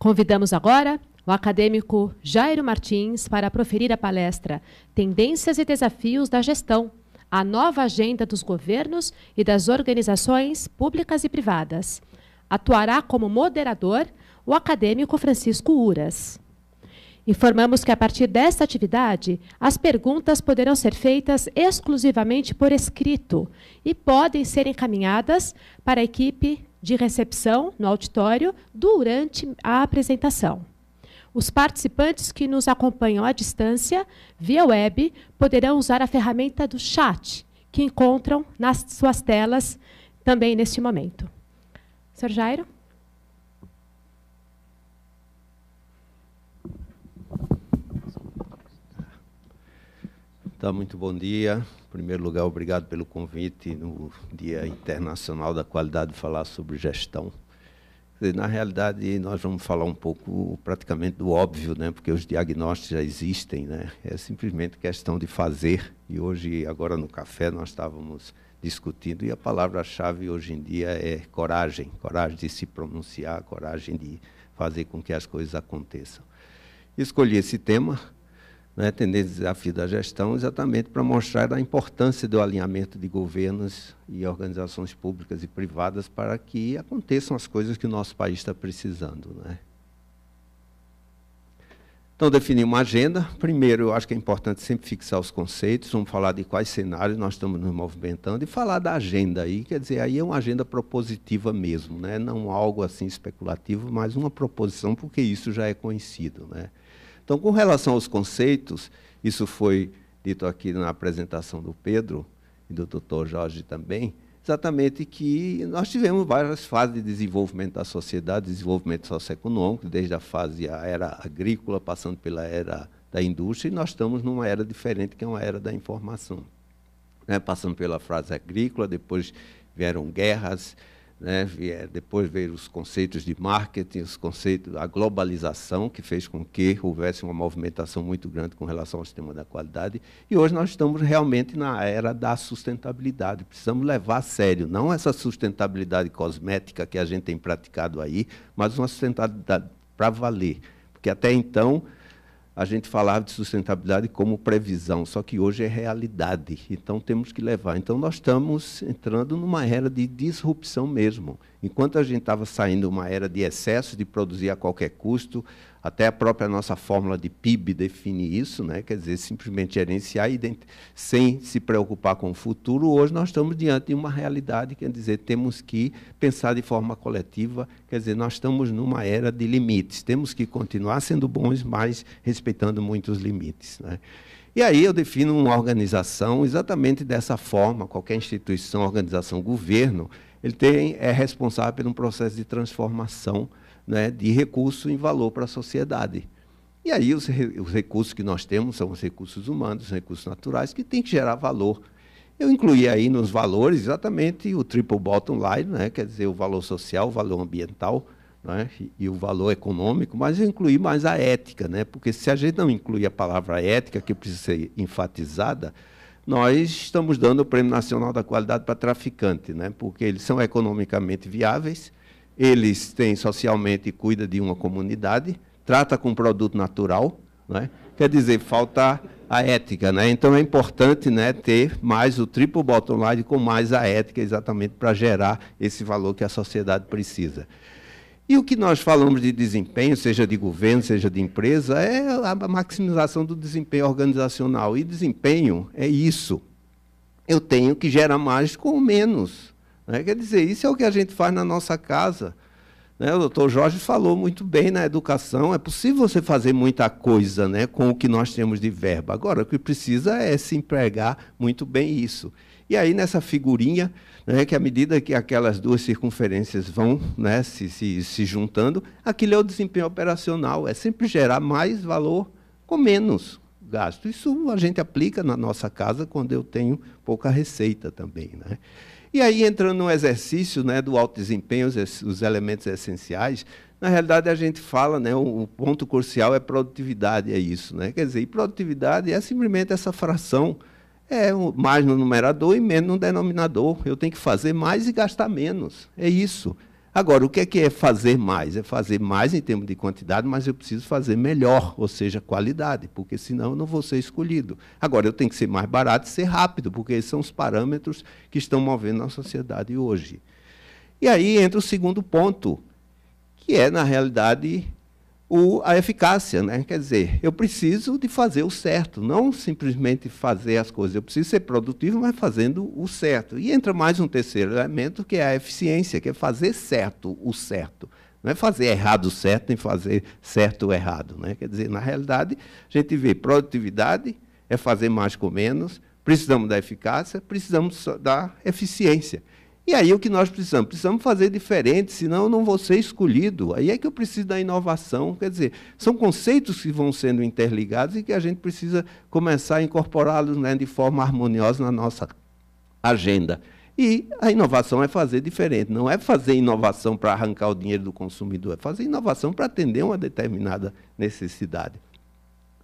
Convidamos agora o acadêmico Jairo Martins para proferir a palestra Tendências e Desafios da Gestão, a nova agenda dos governos e das organizações públicas e privadas. Atuará como moderador o acadêmico Francisco Uras. Informamos que, a partir desta atividade, as perguntas poderão ser feitas exclusivamente por escrito e podem ser encaminhadas para a equipe de recepção no auditório durante a apresentação. Os participantes que nos acompanham à distância, via web, poderão usar a ferramenta do chat, que encontram nas suas telas também neste momento. Sr. Jairo? Tá, muito bom dia. Em primeiro lugar, obrigado pelo convite no Dia Internacional da Qualidade de falar sobre gestão. Na realidade, nós vamos falar um pouco praticamente do óbvio, né? porque os diagnósticos já existem. Né? É simplesmente questão de fazer. E hoje, agora no café, nós estávamos discutindo, e a palavra-chave hoje em dia é coragem coragem de se pronunciar, coragem de fazer com que as coisas aconteçam. Escolhi esse tema né, tendência desafio da gestão, exatamente para mostrar a importância do alinhamento de governos e organizações públicas e privadas para que aconteçam as coisas que o nosso país está precisando. Né? Então, definir uma agenda. Primeiro, eu acho que é importante sempre fixar os conceitos, vamos falar de quais cenários nós estamos nos movimentando e falar da agenda aí, quer dizer, aí é uma agenda propositiva mesmo, né? não algo assim especulativo, mas uma proposição, porque isso já é conhecido. Né? Então, com relação aos conceitos, isso foi dito aqui na apresentação do Pedro e do doutor Jorge também, exatamente que nós tivemos várias fases de desenvolvimento da sociedade, desenvolvimento socioeconômico, desde a fase a era agrícola, passando pela era da indústria, e nós estamos numa era diferente, que é uma era da informação. Né? Passando pela fase agrícola, depois vieram guerras, né, depois veio os conceitos de marketing, os conceitos da globalização, que fez com que houvesse uma movimentação muito grande com relação ao sistema da qualidade. E hoje nós estamos realmente na era da sustentabilidade. Precisamos levar a sério, não essa sustentabilidade cosmética que a gente tem praticado aí, mas uma sustentabilidade para valer. Porque até então a gente falava de sustentabilidade como previsão, só que hoje é realidade. Então temos que levar. Então nós estamos entrando numa era de disrupção mesmo. Enquanto a gente estava saindo uma era de excesso de produzir a qualquer custo, até a própria nossa fórmula de PIB define isso, né? quer dizer, simplesmente gerenciar sem se preocupar com o futuro. Hoje nós estamos diante de uma realidade, quer dizer, temos que pensar de forma coletiva, quer dizer, nós estamos numa era de limites, temos que continuar sendo bons, mas respeitando muitos limites. Né? E aí eu defino uma organização exatamente dessa forma, qualquer instituição, organização, governo, ele tem, é responsável por um processo de transformação né, de recurso em valor para a sociedade. E aí os, os, recursos que nós temos são os recursos humanos, os recursos naturais, que têm que gerar valor. Eu incluí aí nos valores exatamente o triple bottom line, né, quer dizer, o valor social, o valor ambiental né, e, e, o valor econômico, mas eu incluí mais a ética, né, porque se a gente não incluir a palavra ética, que precisa ser enfatizada, nós estamos dando o Prêmio Nacional da Qualidade para traficante, né, porque eles são economicamente viáveis, eles têm socialmente cuida de uma comunidade, trata com produto natural, né? quer dizer, falta a ética. Né? Então é importante né, ter mais o triple bottom line com mais a ética, exatamente para gerar esse valor que a sociedade precisa. E o que nós falamos de desempenho, seja de governo, seja de empresa, é a maximização do desempenho organizacional. E desempenho é isso. Eu tenho que gerar mais com menos. Né? Quer dizer, isso é o que a gente faz na nossa casa. Né? O doutor Jorge falou muito bem na educação. É possível você fazer muita coisa né, com o que nós temos de verba. Agora, o que precisa é se empregar muito bem isso. E aí, nessa figurinha, né, que à medida que aquelas duas circunferências vão né, se, se, se juntando, aquilo é o desempenho operacional. É sempre gerar mais valor com menos gasto. Isso a gente aplica na nossa casa quando eu tenho pouca receita também. Né? E aí, entrando no exercício né, do alto desempenho, os, os, elementos essenciais, na realidade a gente fala, né, o, ponto crucial é produtividade, é isso. Né? Quer dizer, produtividade é simplesmente essa fração, é mais no numerador e menos no denominador. Eu tenho que fazer mais e gastar menos. É isso. Agora, o que é, que é fazer mais? É fazer mais em termos de quantidade, mas eu preciso fazer melhor, ou seja, qualidade, porque senão eu não vou ser escolhido. Agora, eu tenho que ser mais barato e ser rápido, porque esses são os parâmetros que estão movendo a sociedade hoje. E aí entra o segundo ponto, que é, na realidade, o, a eficácia. Né? Quer dizer, eu preciso de fazer o certo, não simplesmente fazer as coisas. Eu preciso ser produtivo, mas fazendo o certo. E entra mais um terceiro elemento, que é a eficiência, que é fazer certo o certo. Não é fazer errado o certo, nem fazer certo o errado. Né? Quer dizer, na realidade, a gente vê produtividade é fazer mais com menos, precisamos da eficácia, precisamos da eficiência. E aí o que nós precisamos? Precisamos fazer diferente, senão eu não vou ser escolhido. Aí é que eu preciso da inovação. Quer dizer, são conceitos que vão sendo interligados e que a gente precisa começar a incorporá-los né, de forma harmoniosa na nossa agenda. E a inovação é fazer diferente, não é fazer inovação para arrancar o dinheiro do consumidor, é fazer inovação para atender uma determinada necessidade.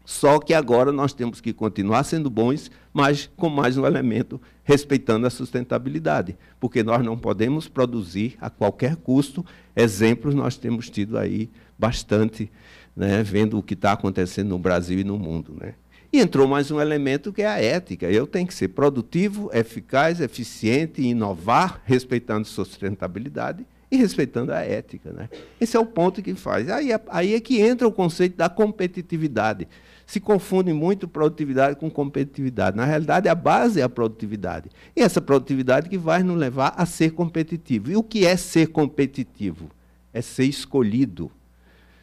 Só que agora nós temos que continuar sendo bons, mas com mais um elemento, respeitando a sustentabilidade, porque nós não podemos produzir a qualquer custo. Exemplos nós temos tido aí bastante, né, vendo o que está acontecendo no Brasil e no mundo. Né? E entrou mais um elemento que é a ética. Eu tenho que ser produtivo, eficaz, eficiente, inovar, respeitando a sustentabilidade e respeitando a ética. Né? Esse é o ponto que faz. Aí, é, aí é que entra o conceito da competitividade se confunde muito produtividade com competitividade. Na realidade, a base é a produtividade. E essa produtividade que vai nos levar a ser competitivo. E o que é ser competitivo? É ser escolhido.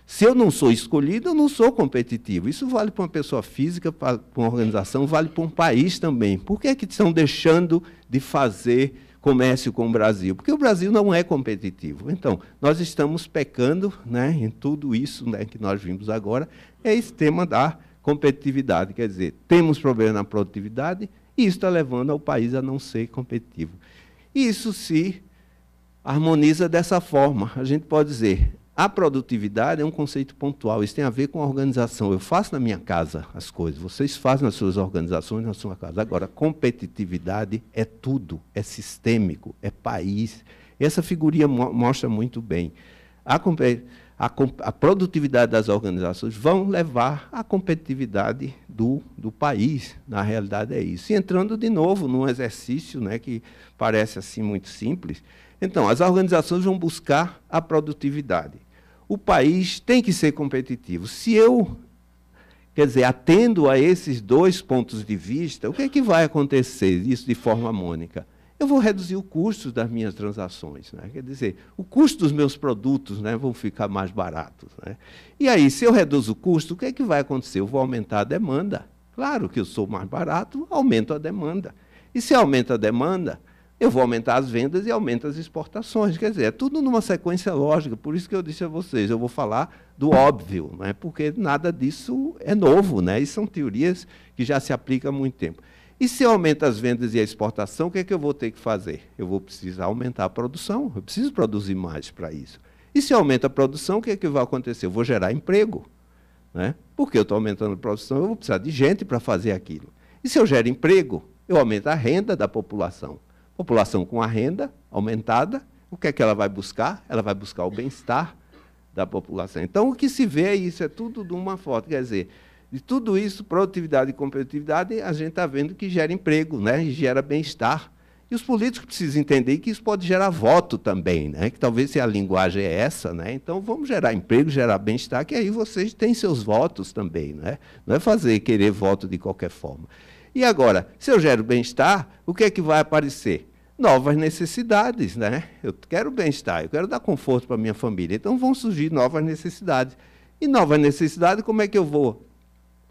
Se eu não sou escolhido, eu não sou competitivo. Isso vale para uma pessoa física, para uma organização, vale para um país também. Por que, é que estão deixando de fazer comércio com o Brasil? Porque o Brasil não é competitivo. Então, nós estamos pecando né, em tudo isso né, que nós vimos agora, é esse tema da competitividade. Quer dizer, temos problema na produtividade e isso está levando ao país a não ser competitivo. Isso se harmoniza dessa forma. A gente pode dizer, a produtividade é um conceito pontual, isso tem a ver com a organização. Eu faço na minha casa as coisas, vocês fazem nas suas organizações, na sua casa. Agora, competitividade é tudo, é sistêmico, é país. Essa figurinha mo mostra muito bem. A competitividade a, a, produtividade das organizações vão levar à competitividade do, do país. Na realidade é isso. E entrando de novo num exercício né, que parece assim muito simples. Então, as organizações vão buscar a produtividade. O país tem que ser competitivo. Se eu, quer dizer, atendo a esses dois pontos de vista, o que é que vai acontecer isso de forma harmônica? Eu vou reduzir o custo das minhas transações. Né? Quer dizer, o custo dos meus produtos né, vão ficar mais baratos. Né? E aí, se eu reduzo o custo, o que é que vai acontecer? Eu vou aumentar a demanda. Claro que eu sou mais barato, aumento a demanda. E se aumenta a demanda, eu vou aumentar as vendas e aumento as exportações. Quer dizer, é tudo numa sequência lógica. Por isso que eu disse a vocês, eu vou falar do óbvio, né? porque nada disso é novo. Né? E são teorias que já se aplicam há muito tempo. E se eu as vendas e a exportação, o que é que eu vou ter que fazer? Eu vou precisar aumentar a produção, eu preciso produzir mais para isso. E se eu a produção, o que é que vai acontecer? Eu vou gerar emprego. Né? Porque eu estou aumentando a produção, eu vou precisar de gente para fazer aquilo. E se eu gero emprego, eu aumento a renda da população. População com a renda aumentada, o que é que ela vai buscar? Ela vai buscar o bem-estar da população. Então, o que se vê é isso, é tudo de uma foto. Quer dizer, de tudo isso, produtividade e competitividade, a gente está vendo que gera emprego, né? e gera bem-estar. E os políticos precisam entender que isso pode gerar voto também, né? que talvez se a linguagem é essa. Né? Então, vamos gerar emprego, gerar bem-estar, que aí vocês têm seus votos também. Né? Não é fazer querer voto de qualquer forma. E agora, se eu gero bem-estar, o que é que vai aparecer? Novas necessidades. Né? Eu quero bem-estar, eu quero dar conforto para minha família. Então, vão surgir novas necessidades. E novas necessidades, como é que eu vou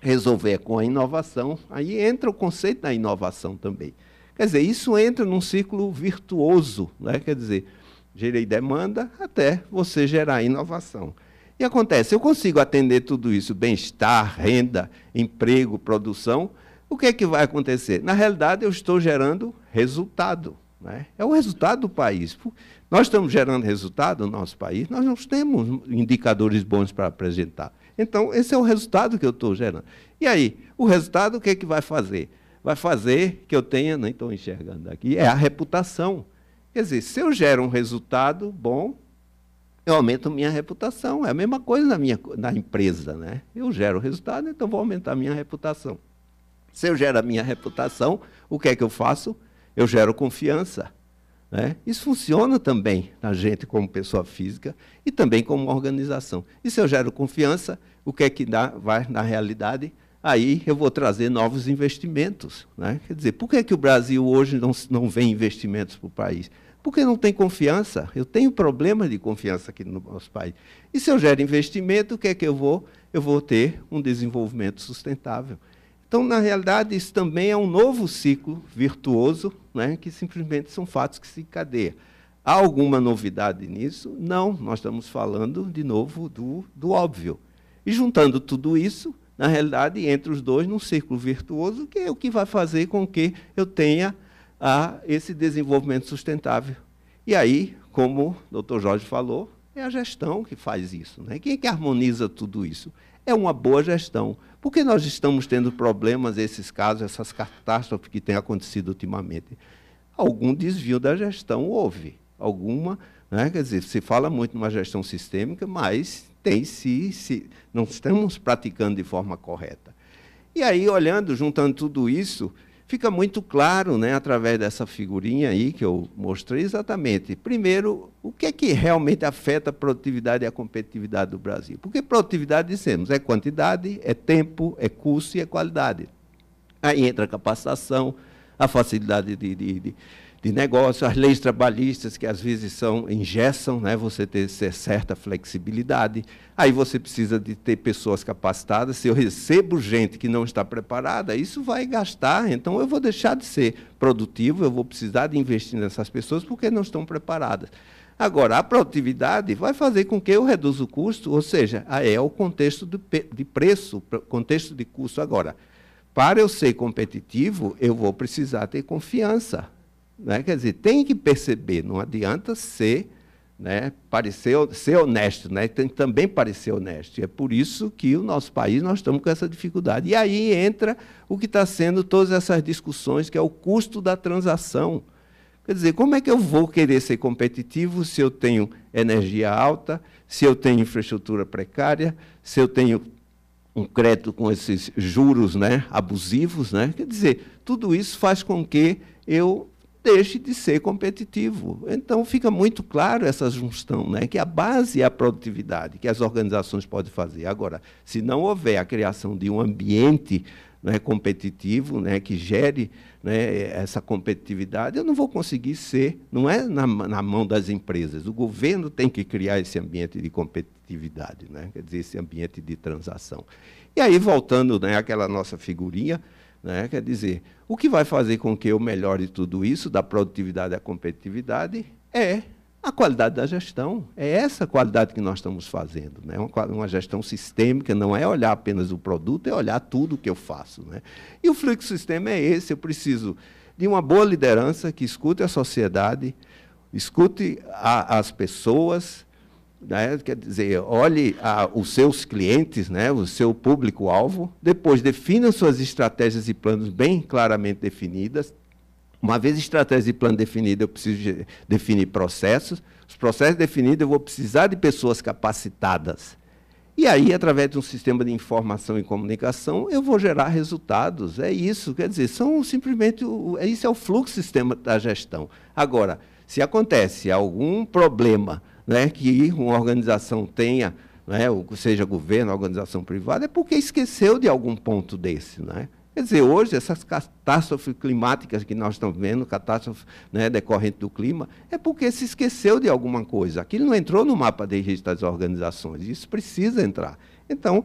resolver com a inovação, aí entra o conceito da inovação também. Quer dizer, isso entra num ciclo virtuoso, né? quer dizer, gerei demanda até você gerar inovação. E acontece, eu consigo atender tudo isso, bem-estar, renda, emprego, produção, o que é que vai acontecer? Na realidade, eu estou gerando resultado. Né? É o resultado do país. Nós estamos gerando resultado no nosso país, nós não temos indicadores bons para apresentar. Então, esse é o resultado que eu estou gerando. E aí, o resultado o que, é que vai fazer? Vai fazer que eu tenha, nem estou enxergando aqui, é a reputação. Quer dizer, se eu gero um resultado bom, eu aumento minha reputação. É a mesma coisa na minha na empresa, né? Eu gero resultado, então vou aumentar minha reputação. Se eu gero a minha reputação, o que é que eu faço? Eu gero confiança. Né? Isso funciona também na gente como pessoa física e também como organização. E se eu gero confiança, o que é que dá, vai na realidade? Aí eu vou trazer novos investimentos. Né? Quer dizer, por que, é que o Brasil hoje não, não vem investimentos para o país? Porque não tem confiança. Eu tenho problema de confiança aqui no nosso país. E se eu gero investimento, o que é que eu vou? Eu vou ter um desenvolvimento sustentável. Então, na realidade, isso também é um novo ciclo virtuoso, né, que simplesmente são fatos que se encadeiam. Há alguma novidade nisso? Não, nós estamos falando, de novo, do, do óbvio. E juntando tudo isso, na realidade, entre os dois, num círculo virtuoso, que é o que vai fazer com que eu tenha a esse desenvolvimento sustentável. E aí, como o Dr. Jorge falou, é a gestão que faz isso. Né? Quem é que harmoniza tudo isso? É uma boa gestão. Por que nós estamos tendo problemas, esses casos, essas catástrofes que têm acontecido ultimamente? Algum desvio da gestão houve. Alguma, né? quer dizer, se fala muito numa gestão sistêmica, mas tem se, se não estamos praticando de forma correta. E aí, olhando, juntando tudo isso, fica muito claro, né, através dessa figurinha aí que eu mostrei exatamente. Primeiro, o que é que realmente afeta a produtividade e a competitividade do Brasil? Porque produtividade, dissemos, é quantidade, é tempo, é custo e é qualidade. Aí entra a capacitação, a facilidade de, de, de de negócio, as leis trabalhistas que às vezes são engessam, né, você ter certa flexibilidade. Aí você precisa de ter pessoas capacitadas. Se eu recebo gente que não está preparada, isso vai gastar. Então eu vou deixar de ser produtivo, eu vou precisar de investir nessas pessoas porque não estão preparadas. Agora, a produtividade vai fazer com que eu reduza o custo, ou seja, é o contexto de preço, contexto de custo. Agora, para eu ser competitivo, eu vou precisar ter confiança. Né? Quer dizer, tem que perceber, não adianta ser, né, parecer, ser honesto, né? tem que também parecer honesto. E é por isso que o nosso país nós estamos com essa dificuldade. E aí entra o que está sendo todas essas discussões, que é o custo da transação. Quer dizer, como é que eu vou querer ser competitivo se eu tenho energia alta, se eu tenho infraestrutura precária, se eu tenho um crédito com esses juros né, abusivos? Né? Quer dizer, tudo isso faz com que eu deixe de ser competitivo. Então fica muito claro essa junção, né, que a base é a produtividade que as organizações podem fazer. Agora, se não houver a criação de um ambiente né, competitivo, né, que gere né, essa competitividade, eu não vou conseguir ser, não é na, na, mão das empresas. O governo tem que criar esse ambiente de competitividade, né, quer dizer, esse ambiente de transação. E aí, voltando né, àquela nossa figurinha, né? Quer dizer, o que vai fazer com que eu melhore tudo isso, da produtividade à competitividade, é a qualidade da gestão. É essa qualidade que nós estamos fazendo. Né? Uma, uma gestão sistêmica não é olhar apenas o produto, é olhar tudo o que eu faço. Né? E o fluxo sistema é esse. Eu preciso de uma boa liderança que escute a sociedade, escute a, as pessoas, né? quer dizer, olhe a, os seus clientes, né? o seu público-alvo, depois defina suas estratégias e planos bem claramente definidas. Uma vez estratégia e plano definido, eu preciso de definir processos. Os processos definidos, eu vou precisar de pessoas capacitadas. E aí, através de um sistema de informação e comunicação, eu vou gerar resultados. É isso, quer dizer, são simplesmente. O, isso é o fluxo sistema da gestão. Agora, se acontece algum problema né, que uma organização tenha, né, seja governo, organização privada, é porque esqueceu de algum ponto desse. Né? Quer dizer, hoje, essas catástrofes climáticas que nós estamos vendo, catástrofe né, decorrente do clima, é porque se esqueceu de alguma coisa. Aquilo não entrou no mapa de registro das organizações. Isso precisa entrar. Então,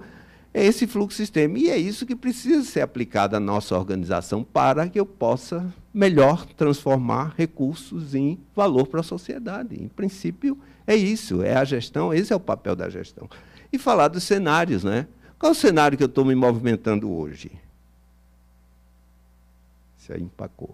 é esse fluxo sistema. E é isso que precisa ser aplicado à nossa organização para que eu possa melhor transformar recursos em valor para a sociedade. Em princípio, é isso, é a gestão, esse é o papel da gestão. E falar dos cenários, né? Qual é o cenário que eu estou me movimentando hoje? Isso aí empacou.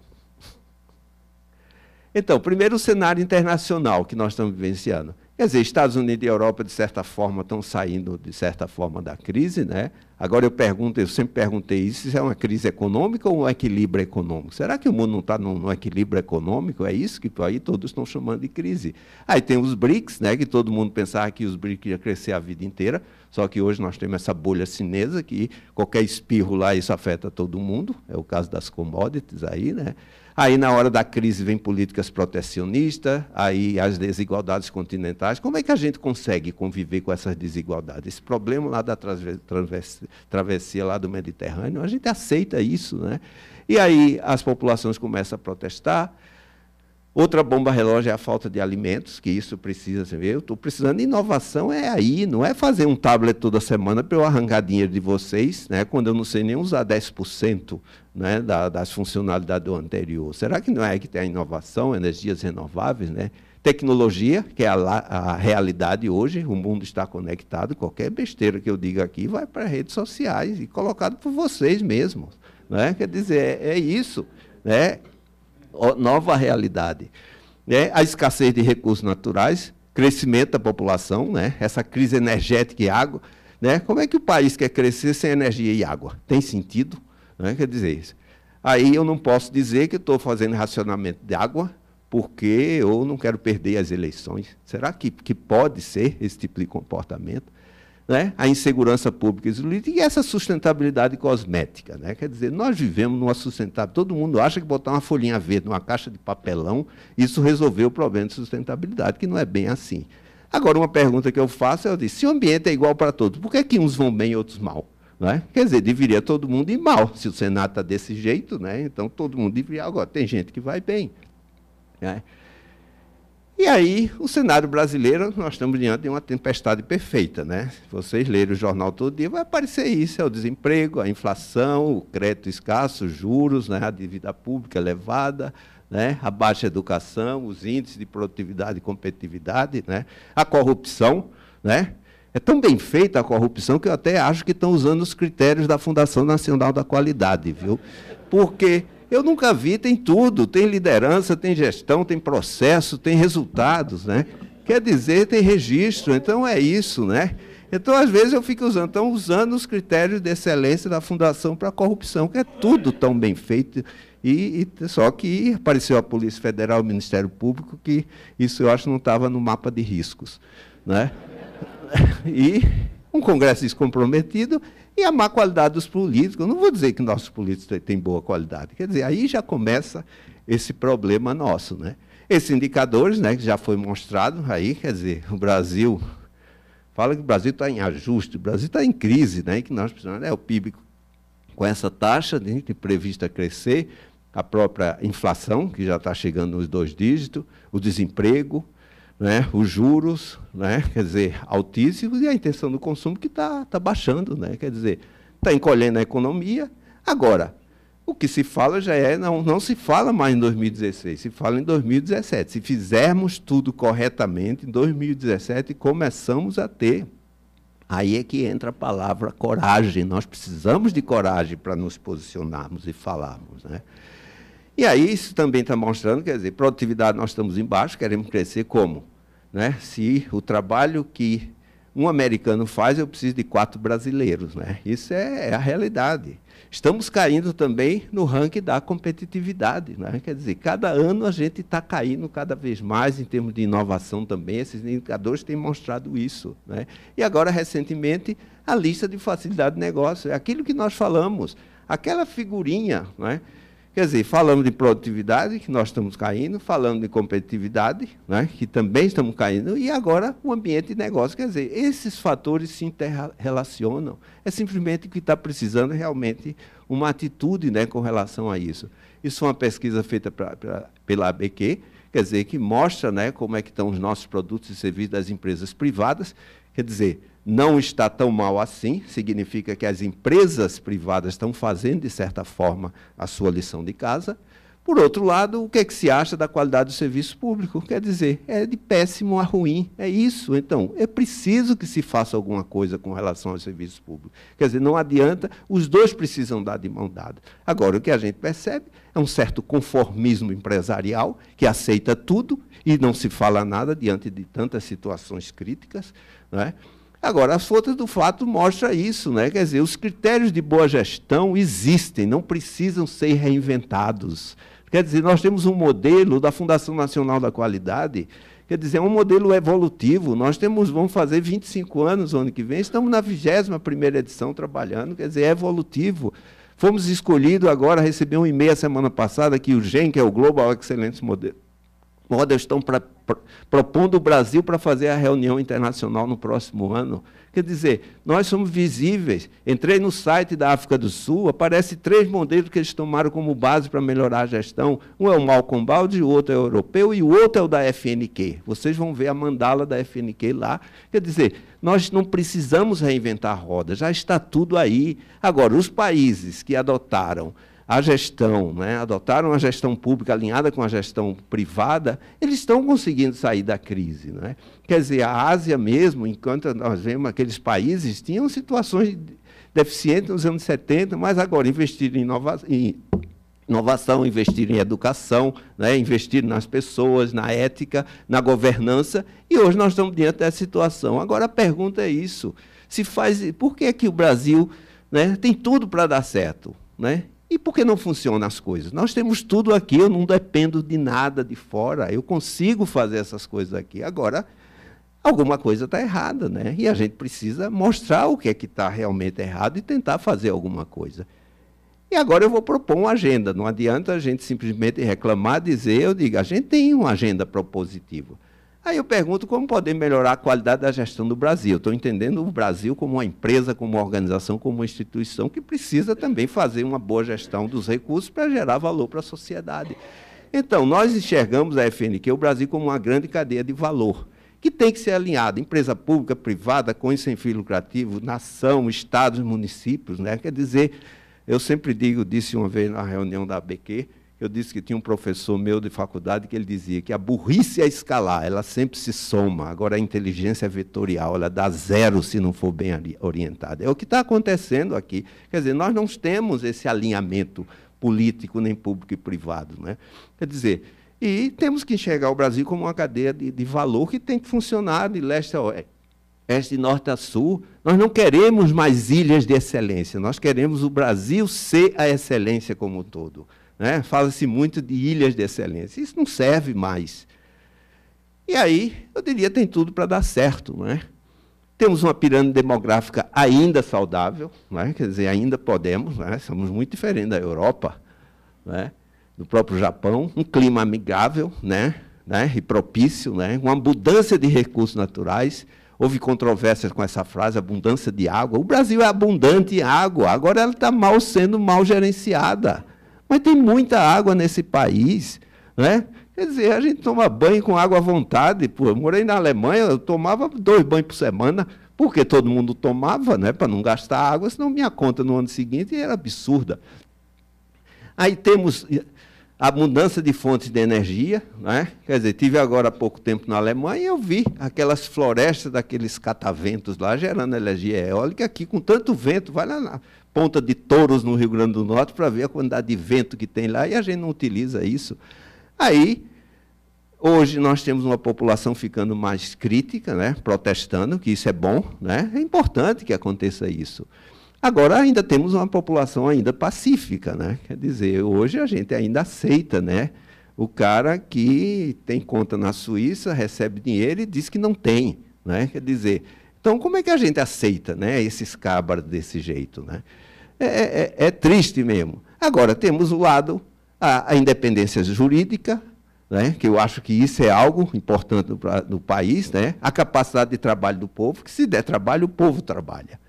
Então, primeiro o cenário internacional que nós estamos vivenciando. Quer dizer, Estados Unidos e Europa, de certa forma, estão saindo, de certa forma, da crise. Né? Agora, eu pergunto, eu sempre perguntei isso, se é uma crise econômica ou um equilíbrio econômico? Será que o mundo não está no equilíbrio econômico? É isso que aí todos estão chamando de crise. Aí tem os BRICS, né, que todo mundo pensava que os BRICS iam crescer a vida inteira, só que hoje nós temos essa bolha chinesa, que qualquer espirro lá, isso afeta todo mundo. É o caso das commodities aí, né? Aí, na hora da crise, vem políticas protecionistas, aí as desigualdades continentais. Como é que a gente consegue conviver com essas desigualdades? Esse problema lá da travessia lá do Mediterrâneo, a gente aceita isso, né? E aí as populações começam a protestar, Outra bomba relógio é a falta de alimentos, que isso precisa ser. Eu estou precisando de inovação, é aí, não é fazer um tablet toda semana para eu arrancar dinheiro de vocês, né, quando eu não sei nem usar 10% né, da, das funcionalidades do anterior. Será que não é que tem a inovação, energias renováveis, né? Tecnologia, que é a, a realidade hoje, o mundo está conectado, qualquer besteira que eu diga aqui vai para redes sociais e colocado por vocês mesmos. Né? Quer dizer, é, é isso. Né? Nova realidade. Né? A escassez de recursos naturais, crescimento da população, né? essa crise energética e água. Né? Como é que o país quer crescer sem energia e água? Tem sentido? Né? Quer dizer isso. Aí eu não posso dizer que estou fazendo racionamento de água, porque eu não quero perder as eleições. Será que, que pode ser esse tipo de comportamento? Né, a insegurança pública e essa sustentabilidade cosmética. Né? Quer dizer, nós vivemos numa sustentabilidade. Todo mundo acha que botar uma folhinha verde numa caixa de papelão, isso resolveu o problema de sustentabilidade, que não é bem assim. Agora, uma pergunta que eu faço é: eu disse, se o ambiente é igual para todos, por que, que uns vão bem e outros mal? É? Quer dizer, deveria todo mundo ir mal. Se o Senado está desse jeito, né? então todo mundo deveria. Agora, tem gente que vai bem. Né? E aí, o cenário brasileiro, nós estamos diante de uma tempestade perfeita. Né? Vocês lerem o jornal todo dia, vai aparecer isso: é o desemprego, a inflação, o crédito escasso, os juros, né? a dívida pública elevada, né? a baixa educação, os índices de produtividade e competitividade, né? a corrupção. Né? É tão bem feita a corrupção que eu até acho que estão usando os critérios da Fundação Nacional da Qualidade, viu? Porque eu nunca vi, tem tudo, tem liderança, tem gestão, tem processo, tem resultados, né? Quer dizer, tem registro, então é isso, né? Então, às vezes, eu fico usando, estão usando os critérios de excelência da Fundação para a corrupção, que é tudo tão bem feito. E, e, só que apareceu a Polícia Federal, o Ministério Público, que isso eu acho não estava no mapa de riscos. Né? E um Congresso descomprometido e a má qualidade dos políticos. não vou dizer que nossos políticos têm boa qualidade. Quer dizer, aí já começa esse problema nosso. Né? Esses indicadores, né, que já foi mostrado aí, quer dizer, o Brasil fala que o Brasil está em ajuste, o Brasil está em crise, né, que nós precisamos, é o PIB com essa taxa de, de prevista crescer, a própria inflação, que já está chegando nos dois dígitos, o desemprego, né, os juros, né, quer dizer, altíssimos, e a intenção do consumo que está tá baixando, né, quer dizer, está encolhendo a economia. Agora, o que se fala já é, não, não se fala mais em 2016, se fala em 2017. Se fizermos tudo corretamente, em 2017 começamos a ter. Aí é que entra a palavra coragem. Nós precisamos de coragem para nos posicionarmos e falarmos. Né? E aí isso também está mostrando, quer dizer, produtividade nós estamos embaixo, queremos crescer como? Né? Se o trabalho que um americano faz, eu preciso de quatro brasileiros. Né? Isso é, é a realidade. Estamos caindo também no ranking da competitividade. Né? Quer dizer, cada ano a gente está caindo cada vez mais em termos de inovação também. Esses indicadores têm mostrado isso. Né? E agora, recentemente, a lista de facilidade de negócio. É aquilo que nós falamos. Aquela figurinha, né? Quer dizer, falamos de produtividade, que nós estamos caindo, falando de competitividade, né, que também estamos caindo, e agora o ambiente de negócio. Quer dizer, esses fatores se interrelacionam. É simplesmente que está precisando realmente uma atitude né, com relação a isso. Isso é uma pesquisa feita pra, pra, pela ABQ, quer dizer, que mostra né, como é que estão os nossos produtos e serviços das empresas privadas. Quer dizer, não está tão mal assim, significa que as empresas privadas estão fazendo, de certa forma, a sua lição de casa, Por outro lado, o que, é que se acha da qualidade do serviço público? Quer dizer, é de péssimo a ruim. É isso. Então, é preciso que se faça alguma coisa com relação ao serviço público. Quer dizer, não adianta, os dois precisam dar de mão dada. Agora, o que a gente percebe é um certo conformismo empresarial, que aceita tudo e não se fala nada diante de tantas situações críticas. Não é? Agora, as fotos do fato mostram isso, né? quer dizer, os critérios de boa gestão existem, não precisam ser reinventados. Quer dizer, nós temos um modelo da Fundação Nacional da Qualidade, quer dizer, é um modelo evolutivo. Nós temos, vamos fazer 25 anos no ano que vem, estamos na 21ª edição trabalhando, quer dizer, é evolutivo. Fomos escolhidos agora, recebi um e-mail semana passada que o GEM, que é o Global Excellence Model, Model estão pra, pra, propondo o Brasil para fazer a reunião internacional no próximo ano. Quer dizer, nós somos visíveis. Entrei no site da África do Sul, aparece três modelos que eles tomaram como base para melhorar a gestão. Um é o Malcolm Balde, o outro é o europeu e o outro é o da FNQ. Vocês vão ver a mandala da FNQ lá. Quer dizer, nós não precisamos reinventar a roda, já está tudo aí. Agora, os países que adotaram a gestão, né, adotaram a gestão pública alinhada com a gestão privada, eles estão conseguindo sair da crise. Né? Quer dizer, a Ásia mesmo, enquanto nós vemos aqueles países, tinham situações deficientes nos anos 70, mas agora investiram em, em inovação, investir em educação, né, investir nas pessoas, na ética, na governança, e hoje nós estamos diante dessa situação. Agora a pergunta é isso: se faz, por que, é que o Brasil né, tem tudo para dar certo? Né? E por que não funcionam as coisas? Nós temos tudo aqui, eu não dependo de nada de fora, eu consigo fazer essas coisas aqui. Agora, alguma coisa está errada, né? E a gente precisa mostrar o que é que está realmente errado e tentar fazer alguma coisa. E agora eu vou propor uma agenda. Não adianta a gente simplesmente reclamar, dizer, eu digo, a gente tem uma agenda propositiva. Aí eu pergunto como poder melhorar a qualidade da gestão do Brasil. Estou entendendo o Brasil como uma empresa, como uma organização, como uma instituição que precisa também fazer uma boa gestão dos recursos para gerar valor para a sociedade. Então, nós enxergamos a FNQ, o Brasil, como uma grande cadeia de valor, que tem que ser alinhada, empresa pública, privada, com e sem fim lucrativo, nação, estados, municípios. Né? Quer dizer, eu sempre digo, disse uma vez na reunião da ABQ, eu disse que tinha um professor meu de faculdade que ele dizia que a burrice é escalar, ela sempre se soma. Agora a inteligência é vetorial, ela dá zero se não for bem orientada. É o que está acontecendo aqui. Quer dizer, nós não temos esse alinhamento político, nem público e privado. Né? Quer dizer, e temos que enxergar o Brasil como uma cadeia de, de valor que tem que funcionar de leste a oeste este de norte a sul. Nós não queremos mais ilhas de excelência, nós queremos o Brasil ser a excelência como um todo. Né? Fala-se muito de ilhas de excelência. Isso não serve mais. E aí, eu diria, tem tudo para dar certo. Não é? Temos uma pirâmide demográfica ainda saudável, não é? quer dizer, ainda podemos, não é? somos muito diferentes da Europa, não é? do próprio Japão, um clima amigável né? Né? e propício, né? uma abundância de recursos naturais. Houve controvérsias com essa frase, abundância de água. O Brasil é abundante em água, agora ela está mal sendo mal gerenciada. Mas tem muita água nesse país, né? Quer dizer, a gente toma banho com água à vontade. Pô, eu morei na Alemanha, eu tomava dois banhos por semana, porque todo mundo tomava, né, para não gastar água, senão minha conta no ano seguinte era absurda. Aí temos a mudança de fontes de energia, né? quer dizer, tive agora há pouco tempo na Alemanha e eu vi aquelas florestas daqueles cataventos lá gerando energia eólica aqui com tanto vento, vai lá Ponta de Touros, no Rio Grande do Norte, para ver a quantidade de vento que tem lá, e a gente não utiliza isso. Aí, hoje, nós temos uma população ficando mais crítica, né, protestando, que isso é bom, né, é importante que aconteça isso. Agora, ainda temos uma população ainda pacífica, né, quer dizer, hoje a gente ainda aceita, né, o cara que tem conta na Suíça, recebe dinheiro e diz que não tem, né, quer dizer... Então, como é que a gente aceita né, esses cabras desse jeito? Né? É, é, é, triste mesmo. Agora, temos o lado, a, a independência jurídica, né, que eu acho que isso é algo importante no, no, país, né, a capacidade de trabalho do povo, que se der trabalho, o povo trabalha.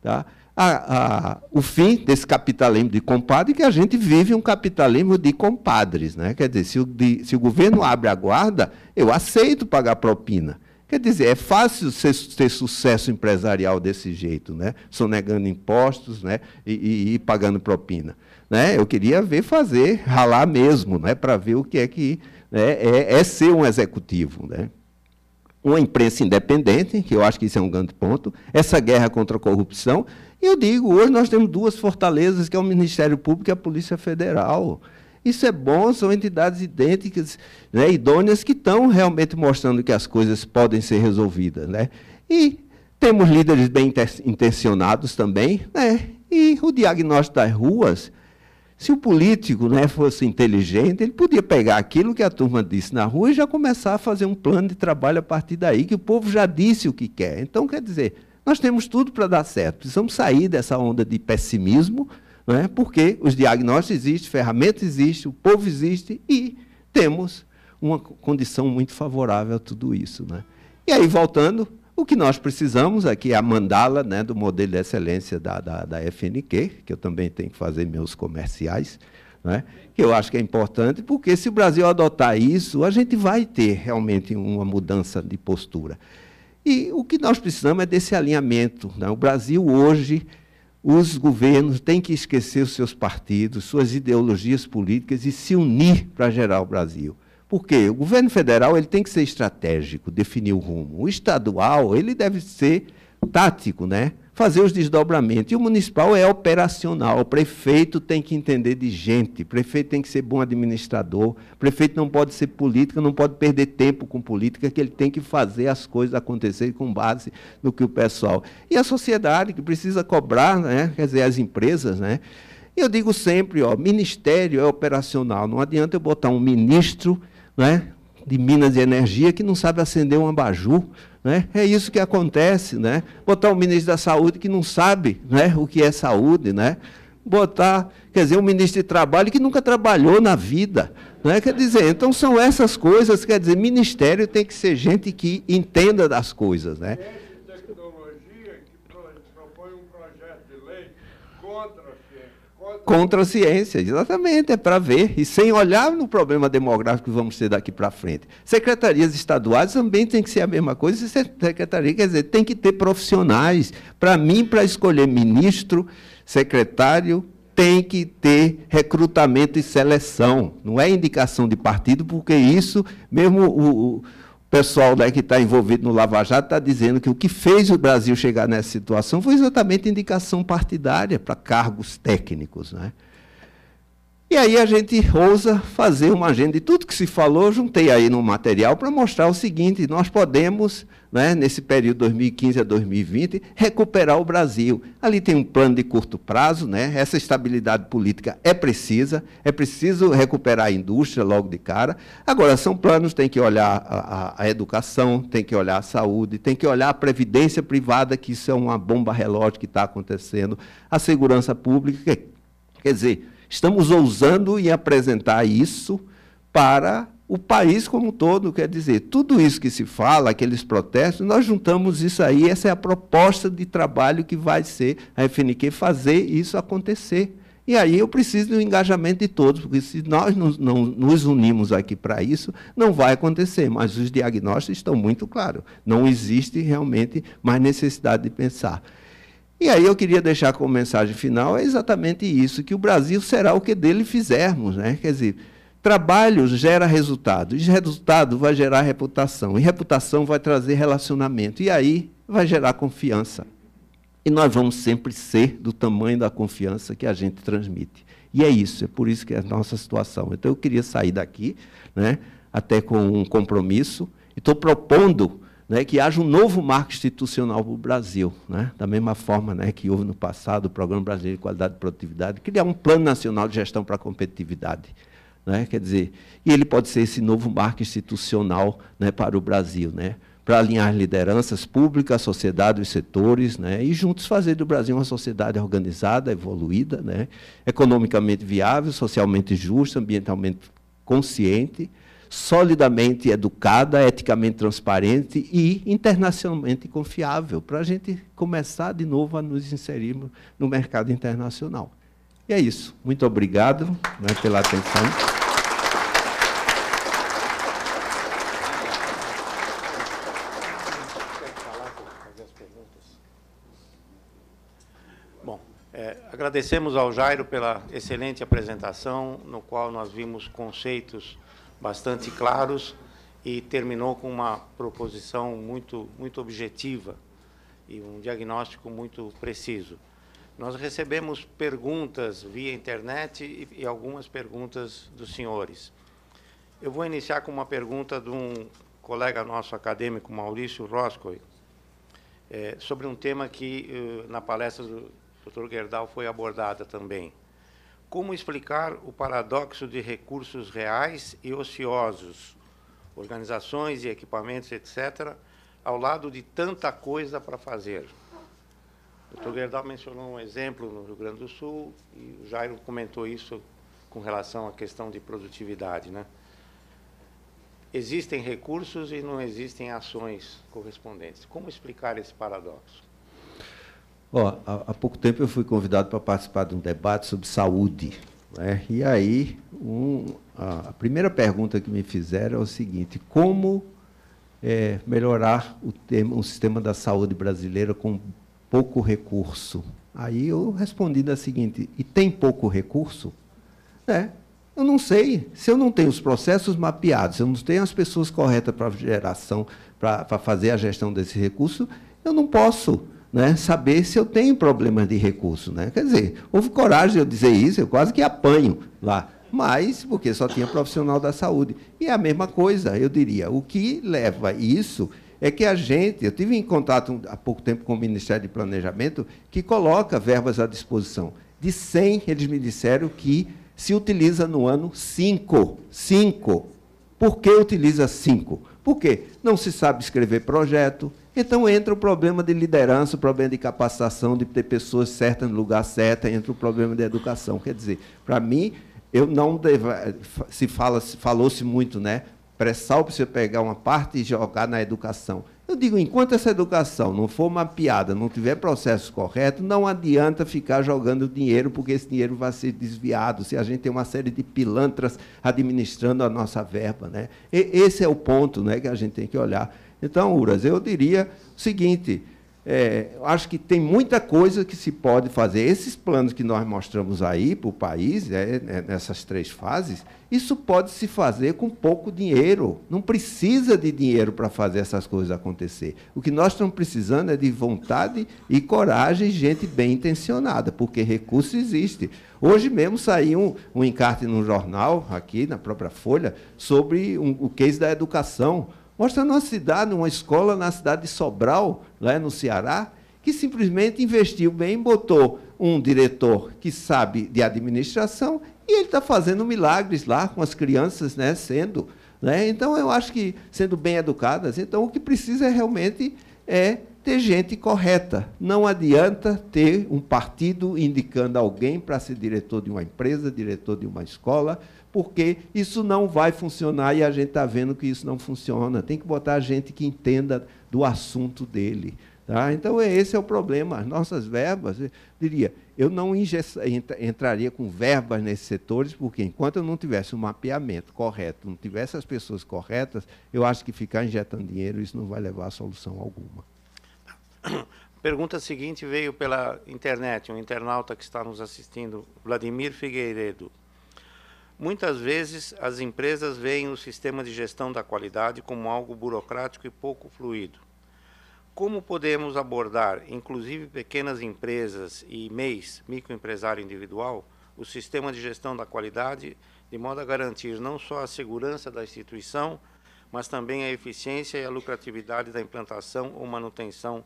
Tá? A, a, o fim desse capitalismo de compadre, que a gente vive um capitalismo de compadres. Né? Quer dizer, se o, de, se o governo abre a guarda, eu aceito pagar propina. Quer dizer, é fácil ter sucesso empresarial desse jeito, né? sonegando impostos né? e, e, e pagando propina. Né? Eu queria ver fazer, ralar mesmo, né? para ver o que é que né? é, é ser um executivo. Né? Uma imprensa independente, que eu acho que isso é um grande ponto, essa guerra contra a corrupção. E eu digo, hoje nós temos duas fortalezas, que é o Ministério Público e a Polícia Federal. Isso é bom, são entidades idênticas, né, idôneas, que estão realmente mostrando que as coisas podem ser resolvidas. Né? E temos líderes bem intencionados também, né? e o diagnóstico das ruas, se o político né, fosse inteligente, ele podia pegar aquilo que a turma disse na rua e já começar a fazer um plano de trabalho a partir daí, que o povo já disse o que quer. Então, quer dizer, nós temos tudo para dar certo. Precisamos sair dessa onda de pessimismo, é? porque os diagnósticos existem, ferramentas existem, o povo existe e temos uma condição muito favorável a tudo isso. Né? E aí, voltando, o que nós precisamos aqui é a mandala né, do modelo de excelência da, da, da FNQ, que eu também tenho que fazer meus comerciais, né, que eu acho que é importante, porque se o Brasil adotar isso, a gente vai ter realmente uma mudança de postura. E o que nós precisamos é desse alinhamento. Né? O Brasil hoje os governos têm que esquecer os seus partidos, suas ideologias políticas e se unir para gerar o Brasil. Por quê? O governo federal ele tem que ser estratégico, definir o rumo. O estadual ele deve ser tático, né? Fazer os desdobramentos. E o municipal é operacional. O prefeito tem que entender de gente, o prefeito tem que ser bom administrador, o prefeito não pode ser político, não pode perder tempo com política, que ele tem que fazer as coisas acontecerem com base no que o pessoal. E a sociedade, que precisa cobrar, né? quer dizer, as empresas, né? Eu digo sempre, ó, ministério é operacional. Não adianta eu botar um ministro né, de Minas e Energia que não sabe acender um abajur, né? É isso que acontece. Né? Botar o ministro da Saúde que não sabe né, o que é saúde. Né? Botar, quer dizer, um ministro de Trabalho que nunca trabalhou na vida. Né? Quer dizer, então são essas coisas, quer dizer, ministério tem que ser gente que entenda das coisas. Né? Contra a ciência, exatamente, é para ver, e sem olhar no problema demográfico que vamos ter daqui para frente. Secretarias estaduais também tem que ser a mesma coisa, secretaria, quer dizer, tem que ter profissionais. Para mim, para escolher ministro, secretário, tem que ter recrutamento e seleção, não é indicação de partido, porque isso, mesmo o, pessoal né, que está envolvido no Lava Jato está dizendo que o que fez o Brasil chegar nessa situação foi exatamente indicação partidária para cargos técnicos. Né? E aí a gente ousa fazer uma agenda de tudo que se falou, juntei aí no material para mostrar o seguinte: nós podemos, né, nesse período 2015 a 2020, recuperar o Brasil. Ali tem um plano de curto prazo, né, essa estabilidade política é precisa, é preciso recuperar a indústria logo de cara. Agora, são planos, tem que olhar a, a, a educação, tem que olhar a saúde, tem que olhar a previdência privada, que isso é uma bomba relógio que está acontecendo, a segurança pública, quer dizer Estamos ousando em apresentar isso para o país como um todo. Quer dizer, tudo isso que se fala, aqueles protestos, nós juntamos isso aí, essa é a proposta de trabalho que vai ser a FNQ fazer isso acontecer. E aí eu preciso do engajamento de todos, porque se nós não, não nos unimos aqui para isso, não vai acontecer. Mas os diagnósticos estão muito claros. Não existe realmente mais necessidade de pensar. E aí eu queria deixar como mensagem final é exatamente isso, que o Brasil será o que dele fizermos. Né? Quer dizer, trabalho gera resultado, e resultado vai gerar reputação, e reputação vai trazer relacionamento, e aí vai gerar confiança. E nós vamos sempre ser do tamanho da confiança que a gente transmite. E é isso, é por isso que é a nossa situação. Então eu queria sair daqui, né, até com um compromisso, e estou propondo né, que haja um novo marco institucional para o Brasil, né, da mesma forma né, que houve no passado o Programa Brasileiro de Qualidade e Produtividade, criar um plano nacional de gestão para a competitividade. Né, quer dizer, e ele pode ser esse novo marco institucional né, para o Brasil, né, para alinhar lideranças públicas, sociedade, os setores, né, e juntos fazer do Brasil uma sociedade organizada, evoluída, né, economicamente viável, socialmente justa, ambientalmente consciente, solidamente educada, eticamente transparente e internacionalmente confiável, para a gente começar de novo a nos inserirmos no mercado internacional. E é isso. Muito obrigado né, pela atenção. Bom, é, agradecemos ao Jairo pela excelente apresentação, no qual nós vimos conceitos bastante claros e terminou com uma proposição muito, muito objetiva e um diagnóstico muito preciso. Nós recebemos perguntas via internet e, e algumas perguntas dos senhores. Eu vou iniciar com uma pergunta de um colega nosso acadêmico, Maurício Roscoe, é, sobre um tema que, uh, na palestra do Dr. Gerdau, foi abordada também. Como explicar o paradoxo de recursos reais e ociosos, organizações e equipamentos, etc., ao lado de tanta coisa para fazer? O Dr. Gerdau mencionou um exemplo no Rio Grande do Sul e o Jairo comentou isso com relação à questão de produtividade. Né? Existem recursos e não existem ações correspondentes. Como explicar esse paradoxo? Há, há, pouco tempo eu fui convidado para participar de um debate sobre saúde. Né? E aí, um, a, a, primeira pergunta que me fizeram é o seguinte: como é, melhorar o, tema, o sistema da saúde brasileira com pouco recurso. Aí eu respondi da seguinte: e tem pouco recurso? É, eu não sei. Se eu não tenho os processos mapeados, se eu não tenho as pessoas corretas para geração, para fazer a gestão desse recurso, eu não posso né, saber se eu tenho problemas de recurso. Né? Quer dizer, houve coragem de eu dizer isso, eu quase que apanho lá. Mas, porque só tinha profissional da saúde. E é a mesma coisa, eu diria. O que leva isso é que a gente, eu tive em contato há pouco tempo com o Ministério de Planejamento, que coloca verbas à disposição. De 100, eles me disseram que se utiliza no ano 5. 5. Por que utiliza 5? Porque não se sabe escrever projeto, então entra o problema de liderança, o problema de capacitação, de ter pessoas certas no lugar certo, entra o problema de educação. Quer dizer, para mim, eu não devo, se fala, falou-se muito, né? pressal para você pegar uma parte e jogar na educação. Eu digo, enquanto essa educação não for mapeada, não tiver processos corretos, não adianta ficar jogando dinheiro, porque esse dinheiro vai ser desviado, se a gente tem uma série de pilantras administrando a nossa verba. Né? E esse é o ponto né, que a gente tem que olhar. Então, Uras, eu diria o seguinte, é, acho que tem muita coisa que se pode fazer. Esses planos que nós mostramos aí para o país, é, é, nessas três fases, isso pode se fazer com pouco dinheiro. Não precisa de dinheiro para fazer essas coisas acontecer. O que nós estamos precisando é de vontade e coragem, gente bem intencionada, porque recurso existe. Hoje mesmo saiu um, um encarte no jornal, aqui na própria Folha, sobre um, o case da educação mostrando uma cidade, uma escola na cidade de Sobral, lá no Ceará, que simplesmente investiu bem, botou um diretor que sabe de administração e ele está fazendo milagres lá com as crianças, né, sendo. Né? Então, eu acho que, sendo bem educadas, então o que precisa é realmente é ter gente correta. Não adianta ter um partido indicando alguém para ser diretor de uma empresa, diretor de uma escola, porque isso não vai funcionar e a gente está vendo que isso não funciona. Tem que botar gente que entenda do assunto dele. Tá? Então, é, esse é o problema. As nossas verbas, eu diria, eu não entraria com verbas nesses setores, porque enquanto eu não tivesse um mapeamento correto, não tivesse as pessoas corretas, eu acho que ficar injetando dinheiro, isso não vai levar a solução alguma. Pergunta seguinte veio pela internet, um internauta que está nos assistindo, Vladimir Figueiredo. Muitas vezes as empresas veem o sistema de gestão da qualidade como algo burocrático e pouco fluido. Como podemos abordar, inclusive pequenas empresas e MEIs, microempresário individual, o sistema de gestão da qualidade, de modo a garantir não só a segurança da instituição, mas também a eficiência e a lucratividade da implantação ou manutenção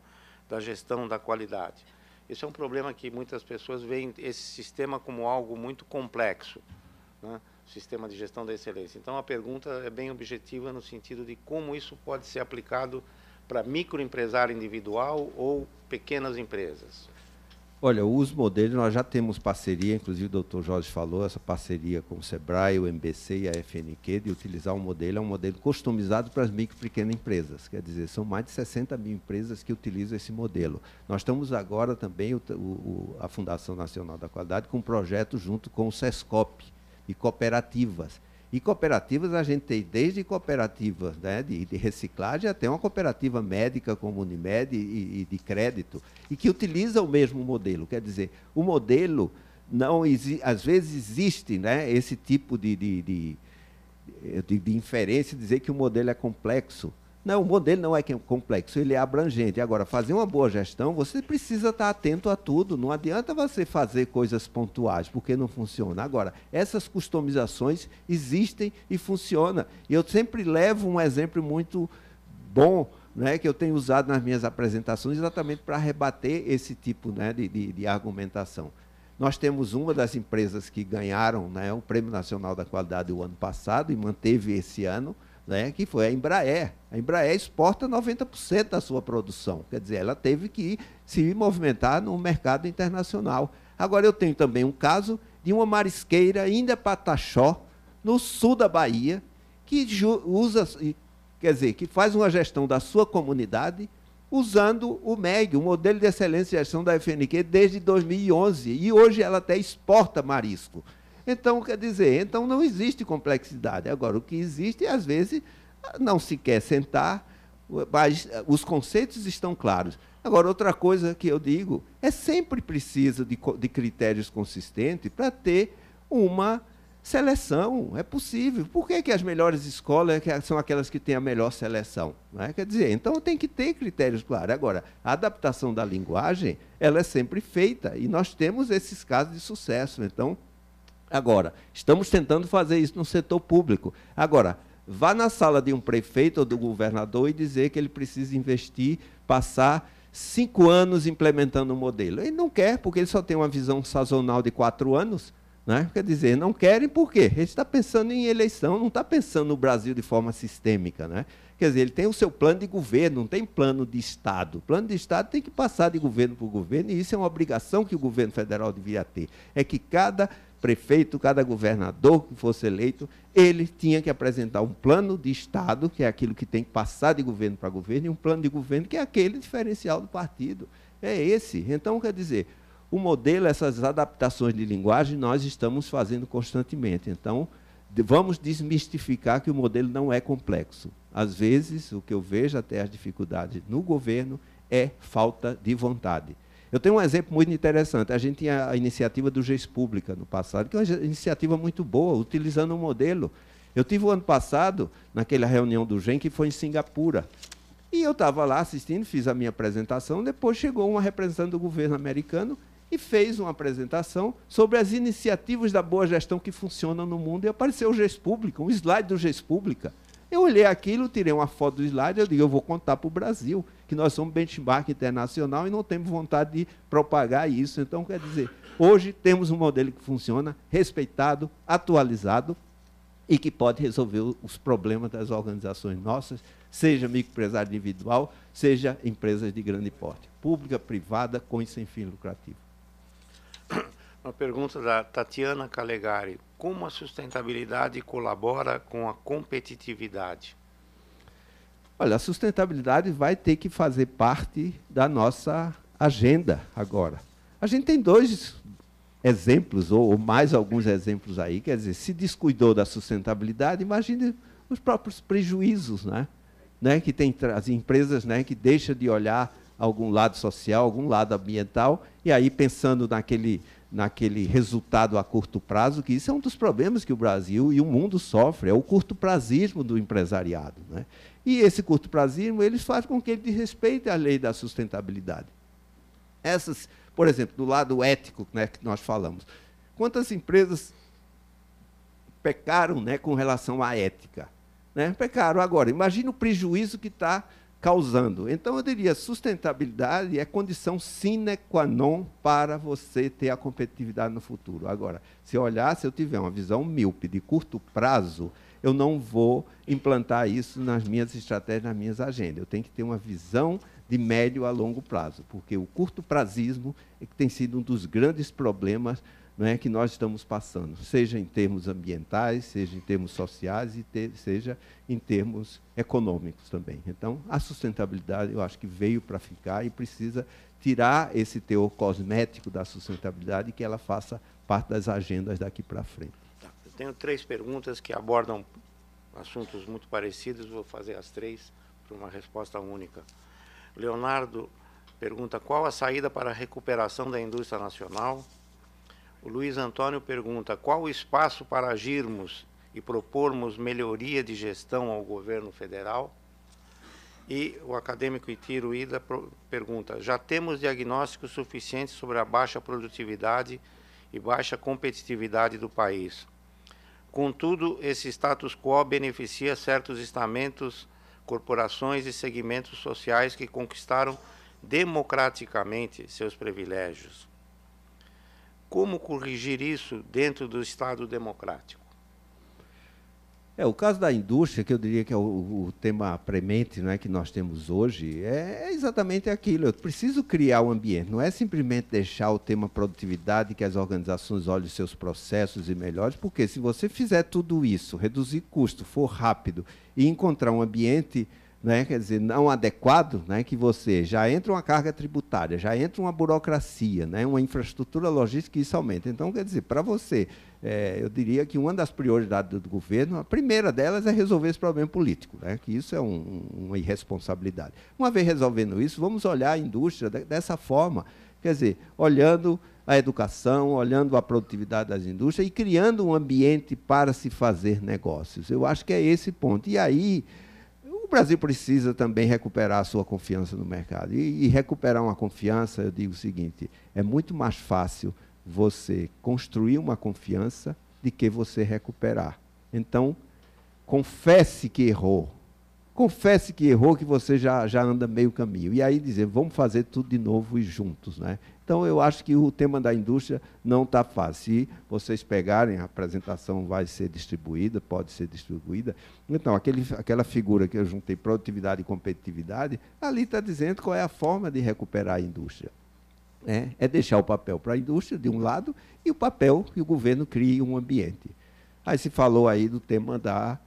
da gestão da qualidade? Esse é um problema que muitas pessoas veem esse sistema como algo muito complexo né, sistema de gestão da excelência. Então, a pergunta é bem objetiva no sentido de como isso pode ser aplicado para microempresário individual ou pequenas empresas. Olha, os modelos, nós já temos parceria, inclusive o doutor Jorge falou, essa parceria com o SEBRAE, o MBC e a FNQ, de utilizar um modelo, é um modelo customizado para as micro e pequenas empresas. Quer dizer, são mais de 60 mil empresas que utilizam esse modelo. Nós estamos agora também, o, o, a Fundação Nacional da Qualidade, com um projeto junto com o SESCOP, e cooperativas. E cooperativas a gente tem desde cooperativas né, de, de, reciclagem até uma cooperativa médica como Unimed e, e, de crédito, e que utiliza o mesmo modelo. Quer dizer, o modelo não às vezes existe né, esse tipo de, de, de, de, de inferência, dizer que o modelo é complexo. Não, o modelo não é complexo, ele é abrangente. Agora, fazer uma boa gestão, você precisa estar atento a tudo. Não adianta você fazer coisas pontuais, porque não funciona. Agora, essas customizações existem e funcionam. E eu sempre levo um exemplo muito bom, né, que eu tenho usado nas minhas apresentações, exatamente para rebater esse tipo né, de, de, de argumentação. Nós temos uma das empresas que ganharam né, o Prêmio Nacional da Qualidade o ano passado e manteve esse ano né, que foi a Embraer. A Embraer exporta 90% da sua produção. Quer dizer, ela teve que se movimentar no mercado internacional. Agora, eu tenho também um caso de uma marisqueira, ainda Pataxó, no sul da Bahia, que usa, quer dizer, que faz uma gestão da sua comunidade usando o MEG, o modelo de excelência de gestão da FNQ, desde 2011. E hoje ela até exporta marisco. Então, quer dizer, então não existe complexidade. Agora, o que existe, às vezes, não se quer sentar, mas os conceitos estão claros. Agora, outra coisa que eu digo, é sempre preciso de, de critérios consistentes para ter uma seleção. É possível. Por que, que as melhores escolas são aquelas que têm a melhor seleção? É? Quer dizer, então tem que ter critérios claros. Agora, a adaptação da linguagem, ela é sempre feita, e nós temos esses casos de sucesso. Então, Agora, estamos tentando fazer isso no setor público. Agora, vá na sala de um prefeito ou do governador e dizer que ele precisa investir, passar cinco anos implementando o um modelo. Ele não quer, porque ele só tem uma visão sazonal de quatro anos. Né? Quer dizer, não querem por quê? Ele está pensando em eleição, não está pensando no Brasil de forma sistêmica. Né? Quer dizer, ele tem o seu plano de governo, não tem plano de Estado. O plano de Estado tem que passar de governo para governo, e isso é uma obrigação que o governo federal devia ter. É que cada prefeito, cada governador que fosse eleito, ele tinha que apresentar um plano de Estado, que é aquilo que tem que passar de governo para governo, e um plano de governo que é aquele diferencial do partido. É esse. Então, quer dizer, o modelo, essas adaptações de linguagem, nós estamos fazendo constantemente. Então, vamos desmistificar que o modelo não é complexo. Às vezes, o que eu vejo até as dificuldades no governo é falta de vontade. Eu tenho um exemplo muito interessante. A gente tinha a iniciativa do GES Pública no passado, que é uma iniciativa muito boa, utilizando um modelo. Eu tive o ano passado, naquela reunião do GEM, que foi em Singapura. E eu estava lá assistindo, fiz a minha apresentação, depois chegou uma representante do governo americano e fez uma apresentação sobre as iniciativas da boa gestão que funcionam no mundo. E apareceu o GES Pública, um slide do GES Pública. Eu olhei aquilo, tirei uma foto do slide, eu digo, eu vou contar para o Brasil que nós somos benchmark internacional e não temos vontade de propagar isso. Então, quer dizer, hoje temos um modelo que funciona, respeitado, atualizado e que pode resolver os problemas das organizações nossas, seja microempresário individual, seja empresas de grande porte, pública, privada, com e sem fim lucrativo. Uma pergunta da Tatiana Calegari. Como a sustentabilidade colabora com a competitividade? Olha, a sustentabilidade vai ter que fazer parte da nossa agenda agora. A gente tem dois exemplos, ou, mais alguns exemplos aí, quer dizer, se descuidou da sustentabilidade, imagine os próprios prejuízos, né? né? que tem as empresas né, que deixam de olhar algum lado social, algum lado ambiental, e aí pensando naquele, naquele resultado a curto prazo, que isso é um dos problemas que o Brasil e o mundo sofrem, é o curto prazismo do empresariado. Né? E esse curto prazismo, eles fazem com que ele desrespeite a lei da sustentabilidade. Essas, por exemplo, do lado ético né, que nós falamos, quantas empresas pecaram né, com relação à ética? Né? Pecaram agora. Imagina o prejuízo que está causando. Então, eu diria, sustentabilidade é condição sine qua non para você ter a competitividade no futuro. Agora, se eu olhar, se eu tiver uma visão míope de curto prazo, eu não vou implantar isso nas minhas estratégias, nas minhas agendas. Eu tenho que ter uma visão de médio a longo prazo, porque o curto prazismo é que tem sido um dos grandes problemas não é, que nós estamos passando, seja em termos ambientais, seja em termos sociais e te, seja em termos econômicos também. Então, a sustentabilidade, eu acho que veio para ficar e precisa tirar esse teor cosmético da sustentabilidade e que ela faça parte das agendas daqui para frente. Tenho três perguntas que abordam assuntos muito parecidos, vou fazer as três para uma resposta única. Leonardo pergunta qual a saída para a recuperação da indústria nacional. O Luiz Antônio pergunta qual o espaço para agirmos e propormos melhoria de gestão ao governo federal. E o acadêmico Itiro Ida pergunta: já temos diagnósticos suficientes sobre a baixa produtividade e baixa competitividade do país. Contudo, esse status quo beneficia certos estamentos, corporações e segmentos sociais que conquistaram democraticamente seus privilégios. Como corrigir isso dentro do Estado democrático? É, o caso da indústria, que eu diria que é o, o tema premente né, que nós temos hoje, é, é exatamente aquilo. Eu preciso criar um ambiente, não é simplesmente deixar o tema produtividade, que as organizações olhem os seus processos e melhores, porque se você fizer tudo isso, reduzir custo, for rápido e encontrar um ambiente né, quer dizer, não adequado, né, que você já entra uma carga tributária, já entra uma burocracia, né, uma infraestrutura logística isso aumenta. Então, quer dizer, para você, é, eu diria que uma das prioridades do governo, a primeira delas é resolver esse problema político, né, que isso é um, uma irresponsabilidade. Uma vez resolvendo isso, vamos olhar a indústria dessa forma, quer dizer, olhando a educação, olhando a produtividade das indústrias e criando um ambiente para se fazer negócios. Eu acho que é esse ponto. E aí Brasil precisa também recuperar a sua confiança no mercado. E, e, recuperar uma confiança, eu digo o seguinte: é muito mais fácil você construir uma confiança do que você recuperar. Então, confesse que errou. Confesse que errou, que você já, já anda meio caminho. E aí dizer, vamos fazer tudo de novo e juntos. Né? Então, eu acho que o tema da indústria não está fácil. Se vocês pegarem, a apresentação vai ser distribuída, pode ser distribuída. Então, aquele, aquela figura que eu juntei, produtividade e competitividade, ali está dizendo qual é a forma de recuperar a indústria. É, é deixar o papel para a indústria, de um lado, e o papel que o governo crie um ambiente. Aí se falou aí do tema da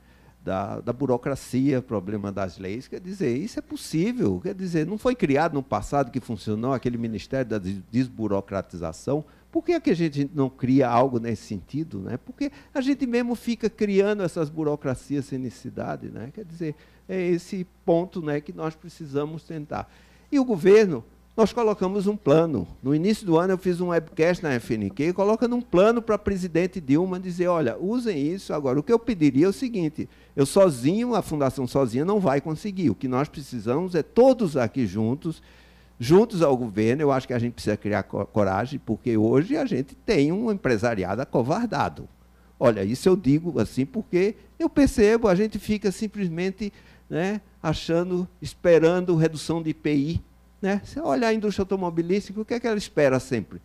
da, da, burocracia, problema das leis. Quer dizer, isso é possível. Quer dizer, não foi criado no passado que funcionou aquele Ministério da Desburocratização. Por que, é que a gente não cria algo nesse sentido? Né? Porque a gente mesmo fica criando essas burocracias sem necessidade. Né? Quer dizer, é esse ponto né, que nós precisamos tentar. E o governo nós colocamos um plano. No início do ano eu fiz um webcast na FNQ, colocando um plano para a presidente Dilma dizer, olha, usem isso. Agora, o que eu pediria é o seguinte, eu sozinho, a fundação sozinha não vai conseguir. O que nós precisamos é todos aqui juntos, juntos ao governo. Eu acho que a gente precisa criar coragem, porque hoje a gente tem um empresariado acovardado. Olha, isso eu digo assim porque eu percebo, a gente fica simplesmente né, achando, esperando redução de IPI né? Você olha a indústria automobilística, o que é que ela espera sempre?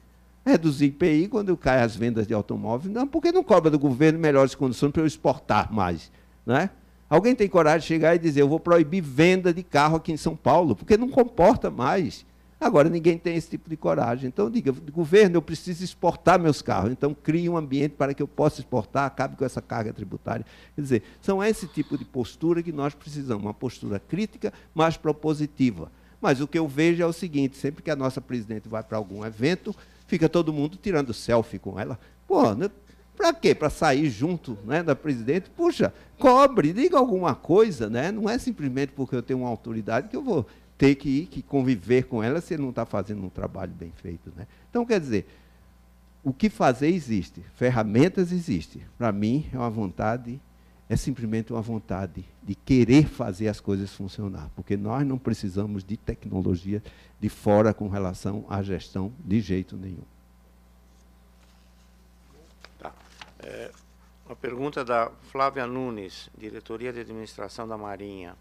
Reduzir IPI quando cai as vendas de automóveis. Não, porque não cobra do governo melhores condições para eu exportar mais. Né? Alguém tem coragem de chegar e dizer, eu vou proibir venda de carro aqui em São Paulo, porque não comporta mais. Agora, ninguém tem esse tipo de coragem. Então, diga, governo, eu preciso exportar meus carros. Então, crie um ambiente para que eu possa exportar, acabe com essa carga tributária. Quer dizer, são esse tipo de postura que nós precisamos, uma postura crítica, mas propositiva. Mas o que eu vejo é o seguinte: sempre que a nossa presidente vai para algum evento, fica todo mundo tirando selfie com ela. Pô, né? para quê? Para sair junto né, da presidente? Puxa, cobre, diga alguma coisa, né? Não é simplesmente porque eu tenho uma autoridade que eu vou ter que ir, que conviver com ela se ele não está fazendo um trabalho bem feito. Né? Então, quer dizer, o que fazer existe, ferramentas existem. Para mim, é uma vontade é simplesmente uma vontade de querer fazer as coisas funcionar, porque nós não precisamos de tecnologia de fora com relação à gestão de jeito nenhum. Tá. É, uma pergunta da Flávia Nunes, diretoria de administração da Marinha.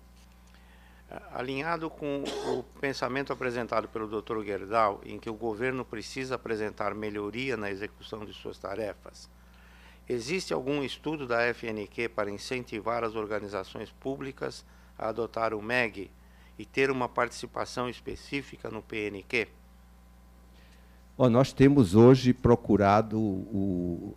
É, alinhado com o pensamento apresentado pelo Dr. Gerdau, em que o governo precisa apresentar melhoria na execução de suas tarefas, Existe algum estudo da FNQ para incentivar as organizações públicas a adotar o MEG e ter uma participação específica no PNQ? Nós temos hoje procurado, o,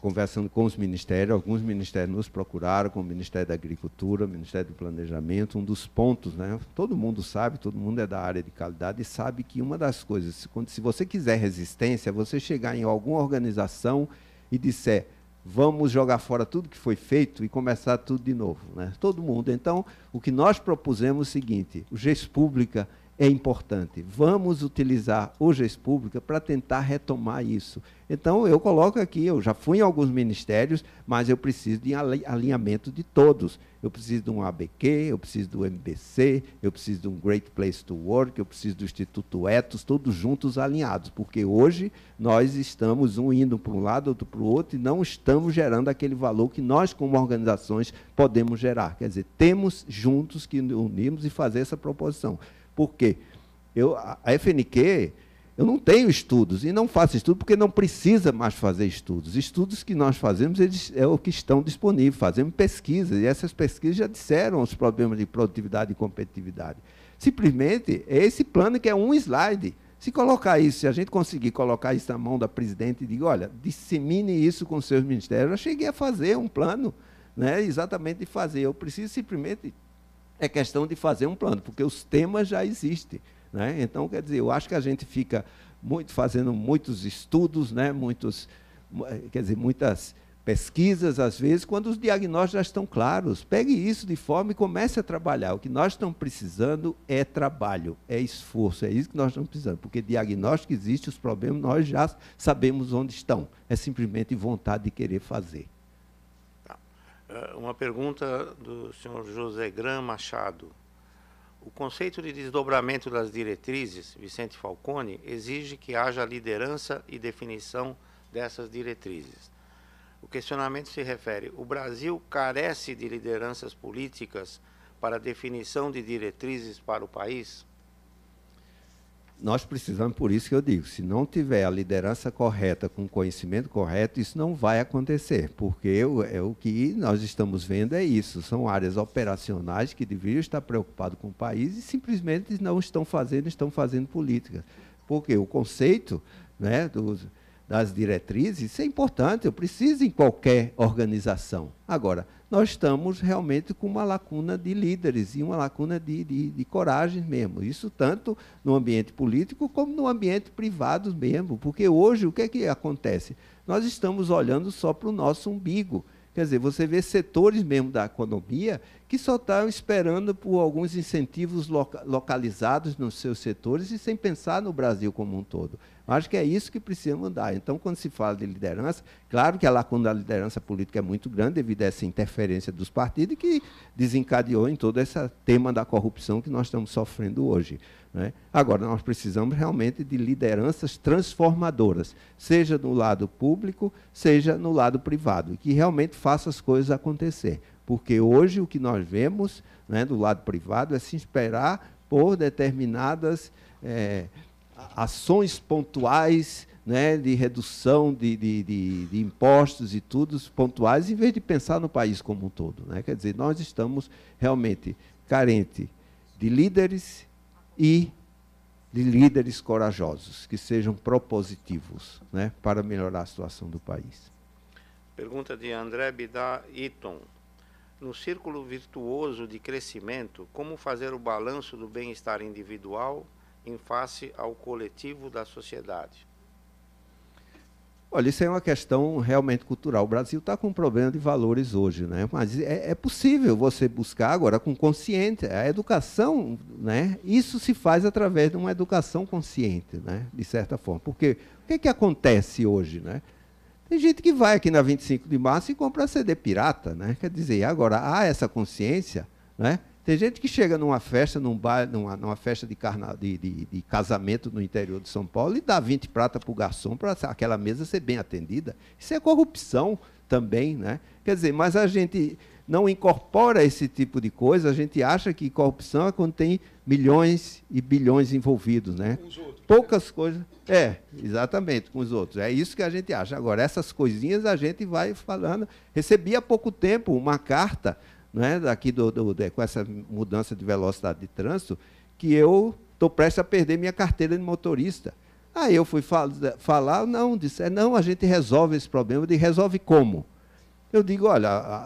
conversando com os ministérios, alguns ministérios nos procuraram, como o Ministério da Agricultura, o Ministério do Planejamento, um dos pontos, né? todo mundo sabe, todo mundo é da área de qualidade e sabe que uma das coisas, quando, se você quiser resistência, você chegar em alguma organização e disser, vamos jogar fora tudo que foi feito e começar tudo de novo. Né? Todo mundo. Então, o que nós propusemos é o seguinte: o GES Pública é importante. Vamos utilizar o GES Pública para tentar retomar isso. Então, eu coloco aqui, eu já fui em alguns ministérios, mas eu preciso de alinhamento de todos. Eu preciso de um ABQ, eu preciso do MBC, eu preciso de um Great Place to Work, eu preciso do Instituto Etos, todos juntos alinhados, porque hoje nós estamos um indo para um lado, outro para o outro, e não estamos gerando aquele valor que nós, como organizações, podemos gerar. Quer dizer, temos juntos que unirmos e fazer essa proposição. Por quê? Eu, a FNQ, eu não tenho estudos e não faço estudo porque não precisa mais fazer estudos. Estudos que nós fazemos eles, é o que estão disponíveis. Fazemos pesquisas e essas pesquisas já disseram os problemas de produtividade e competitividade. Simplesmente é esse plano que é um slide. Se colocar isso, se a gente conseguir colocar isso na mão da presidente e diga, olha, dissemine isso com seus ministérios, eu cheguei a fazer um plano, né, exatamente de fazer. Eu preciso simplesmente é questão de fazer um plano, porque os temas já existem. Né? Então, quer dizer, eu acho que a gente fica muito fazendo muitos estudos, né? muitos, quer dizer, muitas pesquisas, às vezes, quando os diagnósticos já estão claros. Pegue isso de forma e comece a trabalhar. O que nós estamos precisando é trabalho, é esforço, é isso que nós estamos precisando, porque diagnóstico existe, os problemas nós já sabemos onde estão. É simplesmente vontade de querer fazer. Eh, uma pergunta do senhor José Gran Machado. O conceito de desdobramento das diretrizes, Vicente Falcone, exige que haja liderança e definição dessas diretrizes. O questionamento se refere: o Brasil carece de lideranças políticas para definição de diretrizes para o país? Nós precisamos, por isso que eu digo, se não tiver a liderança correta, com o conhecimento correto, isso não vai acontecer, porque eu, é o que nós estamos vendo é isso, são áreas operacionais que deveriam estar preocupados com o país e simplesmente não estão fazendo, estão fazendo política. Porque o conceito né, dos, das diretrizes, isso é importante, eu preciso em qualquer organização. Agora, nós estamos realmente com uma lacuna de líderes e uma lacuna de, de, de, coragem mesmo. Isso tanto no ambiente político como no ambiente privado mesmo. Porque hoje o que é que acontece? Nós estamos olhando só para o nosso umbigo. Quer dizer, você vê setores mesmo da economia que só estão esperando por alguns incentivos loca localizados nos seus setores e sem pensar no Brasil como um todo. Acho que é isso que precisa mudar. Então, quando se fala de liderança, claro que a lacuna da liderança política é muito grande devido a essa interferência dos partidos que desencadeou em todo esse tema da corrupção que nós estamos sofrendo hoje. Né? Agora, nós precisamos realmente de lideranças transformadoras, seja no lado público, seja no lado privado, que realmente faça as coisas acontecer. Porque hoje o que nós vemos né, do lado privado é se esperar por determinadas é, ações pontuais né, de redução de, de, de, de, impostos e tudo pontuais, em vez de pensar no país como um todo. Né? Quer dizer, nós estamos realmente carentes de líderes e de líderes corajosos, que sejam propositivos né, para melhorar a situação do país. Pergunta de André Bidá Iton. No círculo virtuoso de crescimento, como fazer o balanço do bem-estar individual em face ao coletivo da sociedade? Olha, isso é uma questão realmente cultural. O Brasil está com um problema de valores hoje, né? mas é, é, possível você buscar agora com consciente. A educação, né? isso se faz através de uma educação consciente, né? de certa forma. Porque o que, é que acontece hoje? Né? Tem gente que vai aqui na 25 de março e compra CD pirata. Né? Quer dizer, agora há essa consciência. Né? Tem gente que chega numa festa, num bar, numa, numa festa de, carna, de, de, de, casamento no interior de São Paulo e dá 20 prata para o garçom para aquela mesa ser bem atendida. Isso é corrupção também, né? Quer dizer, mas a gente não incorpora esse tipo de coisa, a gente acha que corrupção é quando tem milhões e bilhões envolvidos, né? Com os outros. Poucas coisas. É, exatamente, com os outros. É isso que a gente acha. Agora, essas coisinhas a gente vai falando. Recebi há pouco tempo uma carta né, daqui do, do, de, com essa mudança de velocidade de trânsito, que eu estou prestes a perder minha carteira de motorista. Aí eu fui fal falar, não, disse, é, não, a gente resolve esse problema. Eu resolve como? Eu digo, olha, a,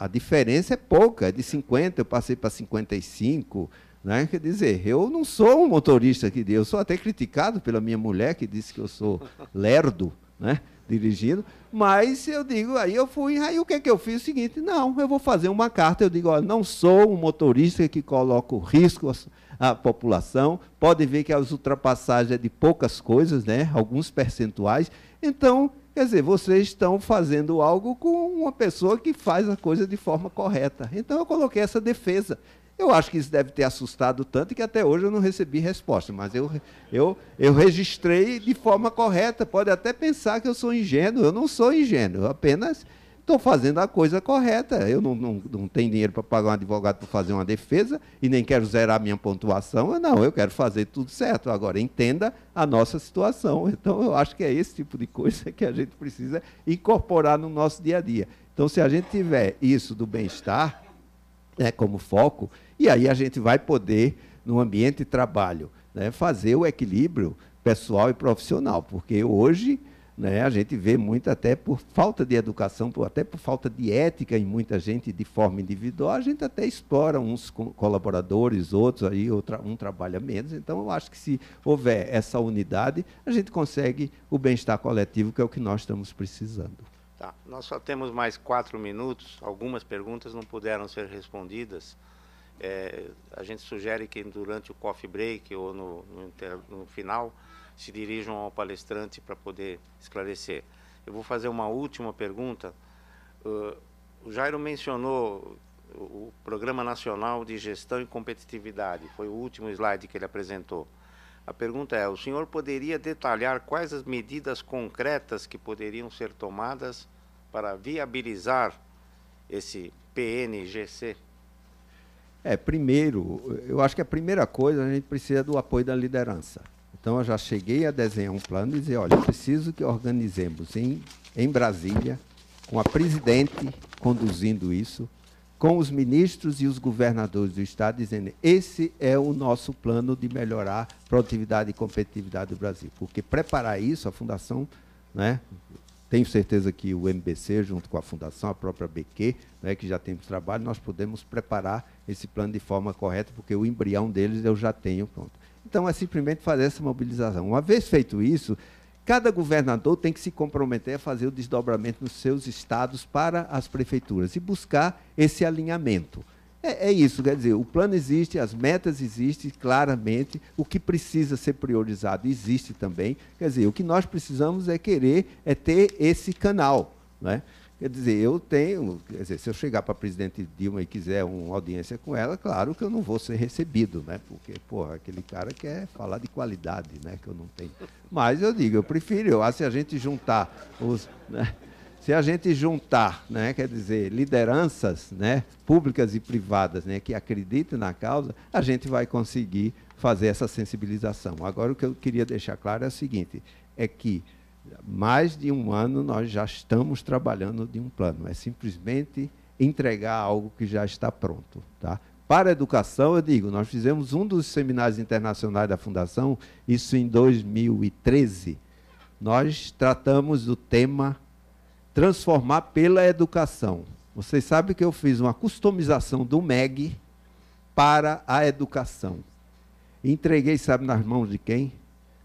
a, a diferença é pouca, é de 50, eu passei para 55, né? Quer dizer, eu não sou um motorista que eu sou até criticado pela minha mulher, que disse que eu sou lerdo, né? Dirigindo, mas eu digo, aí eu fui, aí o que é que eu fiz? O seguinte, não, eu vou fazer uma carta, eu digo, não sou um motorista que coloca o risco à população, pode ver que as ultrapassagens é de poucas coisas, né, alguns percentuais, então, quer dizer, vocês estão fazendo algo com uma pessoa que faz a coisa de forma correta. Então eu coloquei essa defesa. Eu acho que isso deve ter assustado tanto que até hoje eu não recebi resposta, mas eu, eu, eu registrei de forma correta. Pode até pensar que eu sou ingênuo, eu não sou ingênuo, eu apenas estou fazendo a coisa correta. Eu não, não, não tenho dinheiro para pagar um advogado para fazer uma defesa e nem quero zerar minha pontuação. Não, eu quero fazer tudo certo. Agora, entenda a nossa situação. Então, eu acho que é esse tipo de coisa que a gente precisa incorporar no nosso dia a dia. Então, se a gente tiver isso do bem-estar né, como foco, e aí a gente vai poder, no ambiente de trabalho, né, fazer o equilíbrio pessoal e profissional, porque hoje né, a gente vê muito até por falta de educação, por, até por falta de ética em muita gente de forma individual, a gente até explora uns colaboradores, outros aí, outra, um trabalha menos. Então, eu acho que se houver essa unidade, a gente consegue o bem-estar coletivo, que é o que nós estamos precisando. Tá. Nós só temos mais quatro minutos, algumas perguntas não puderam ser respondidas. É, a gente sugere que durante o coffee break ou no, no, no final se dirijam ao palestrante para poder esclarecer. Eu vou fazer uma última pergunta. Uh, o Jairo mencionou o Programa Nacional de Gestão e Competitividade, foi o último slide que ele apresentou. A pergunta é: o senhor poderia detalhar quais as medidas concretas que poderiam ser tomadas para viabilizar esse PNGC? É, primeiro, eu acho que a primeira coisa, a gente precisa do apoio da liderança. Então, eu já cheguei a desenhar um plano e dizer, olha, preciso que organizemos em, em Brasília, com a presidente conduzindo isso, com os ministros e os governadores do Estado, dizendo, esse é o nosso plano de melhorar a produtividade e competitividade do Brasil. Porque preparar isso, a Fundação, né, tenho certeza que o MBC, junto com a Fundação, a própria BQ, né, que já temos trabalho, nós podemos preparar esse plano de forma correta, porque o embrião deles eu já tenho pronto. Então, é simplesmente fazer essa mobilização. Uma vez feito isso, cada governador tem que se comprometer a fazer o desdobramento nos seus estados para as prefeituras e buscar esse alinhamento. É, é, isso, quer dizer, o plano existe, as metas existem claramente, o que precisa ser priorizado existe também. Quer dizer, o que nós precisamos é querer, é ter esse canal. Né? Quer dizer, eu tenho, quer dizer, se eu chegar para a presidente Dilma e quiser uma audiência com ela, claro que eu não vou ser recebido, né? Porque, porra, aquele cara quer falar de qualidade, né? Que eu não tenho. Mas eu digo, eu prefiro, eu acho, se a gente juntar os. Né? Se a gente juntar, né, quer dizer, lideranças né, públicas e privadas né, que acreditem na causa, a gente vai conseguir fazer essa sensibilização. Agora, o que eu queria deixar claro é o seguinte: é que mais de um ano nós já estamos trabalhando de um plano. É simplesmente entregar algo que já está pronto. Tá? Para a educação, eu digo, nós fizemos um dos seminários internacionais da Fundação, isso em 2013. Nós tratamos do tema transformar pela educação. Vocês sabem que eu fiz uma customização do MEG para a educação. Entreguei, sabe, nas mãos de quem?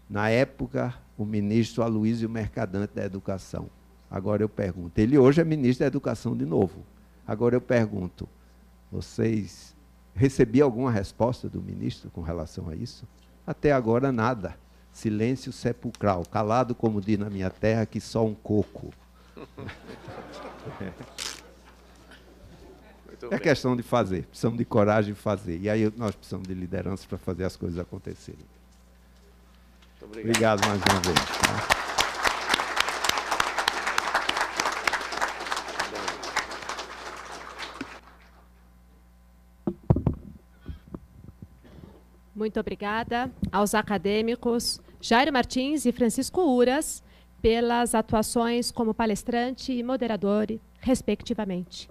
Na época, o ministro Aloysio Mercadante da Educação. Agora eu pergunto, ele hoje é ministro da Educação de novo. Agora eu pergunto, vocês recebiam alguma resposta do ministro com relação a isso? Até agora nada. Silêncio sepulcral, calado como diz na minha terra que só um coco. É questão de fazer, precisamos de coragem de fazer. E aí nós precisamos de liderança para fazer as coisas acontecerem. Obrigado. obrigado mais uma vez. Muito obrigada aos acadêmicos Jairo Martins e Francisco Uras pelas atuações como palestrante e moderador, respectivamente.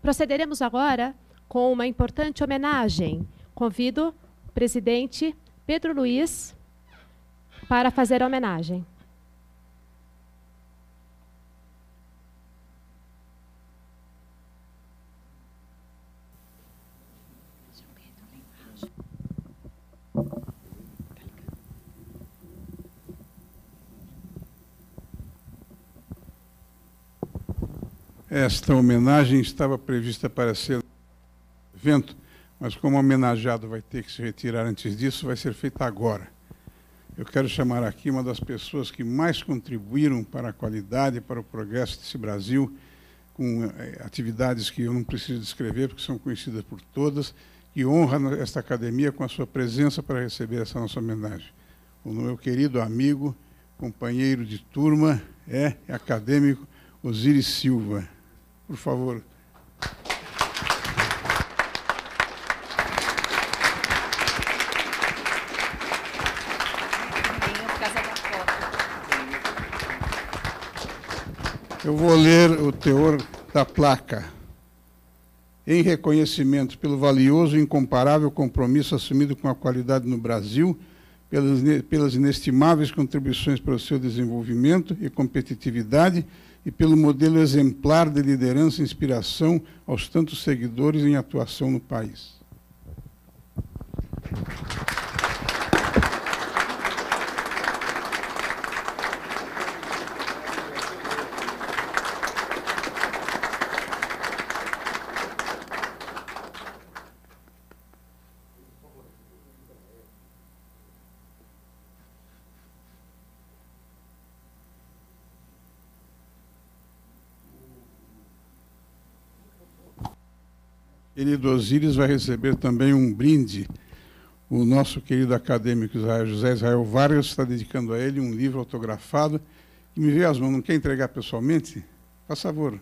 Procederemos agora com uma importante homenagem. Convido o presidente Pedro Luiz para fazer a homenagem. Esta homenagem estava prevista para ser evento, mas como o homenageado vai ter que se retirar antes disso, vai ser feita agora. Eu quero chamar aqui uma das pessoas que mais contribuíram para a qualidade, para o progresso desse Brasil, com eh, atividades que eu não preciso descrever, porque são conhecidas por todas, que honra esta academia com a sua presença para receber essa nossa homenagem. O meu querido amigo, companheiro de turma, é acadêmico Osiris Silva. Por favor. Eu vou ler o teor da placa. Em reconhecimento pelo valioso e incomparável compromisso assumido com a qualidade no Brasil, pelas, pelas inestimáveis contribuições para o seu desenvolvimento e competitividade e pelo modelo exemplar de liderança e inspiração aos tantos seguidores em atuação no país. Querido Osíris vai receber também um brinde. O nosso querido acadêmico Israel, José Israel Vargas está dedicando a ele um livro autografado. Me vê as mãos, não quer entregar pessoalmente? Por favor.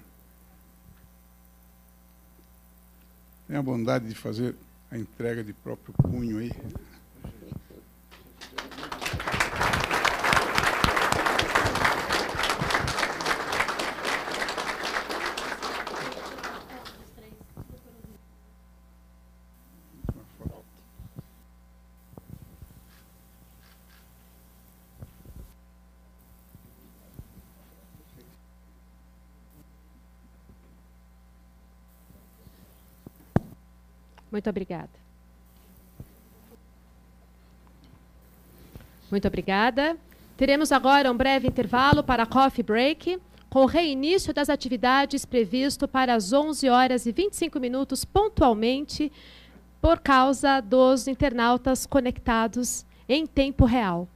Tenha a bondade de fazer a entrega de próprio punho aí. Muito obrigada. Muito obrigada. Teremos agora um breve intervalo para coffee break, com o reinício das atividades previsto para as 11 horas e 25 minutos pontualmente, por causa dos internautas conectados em tempo real.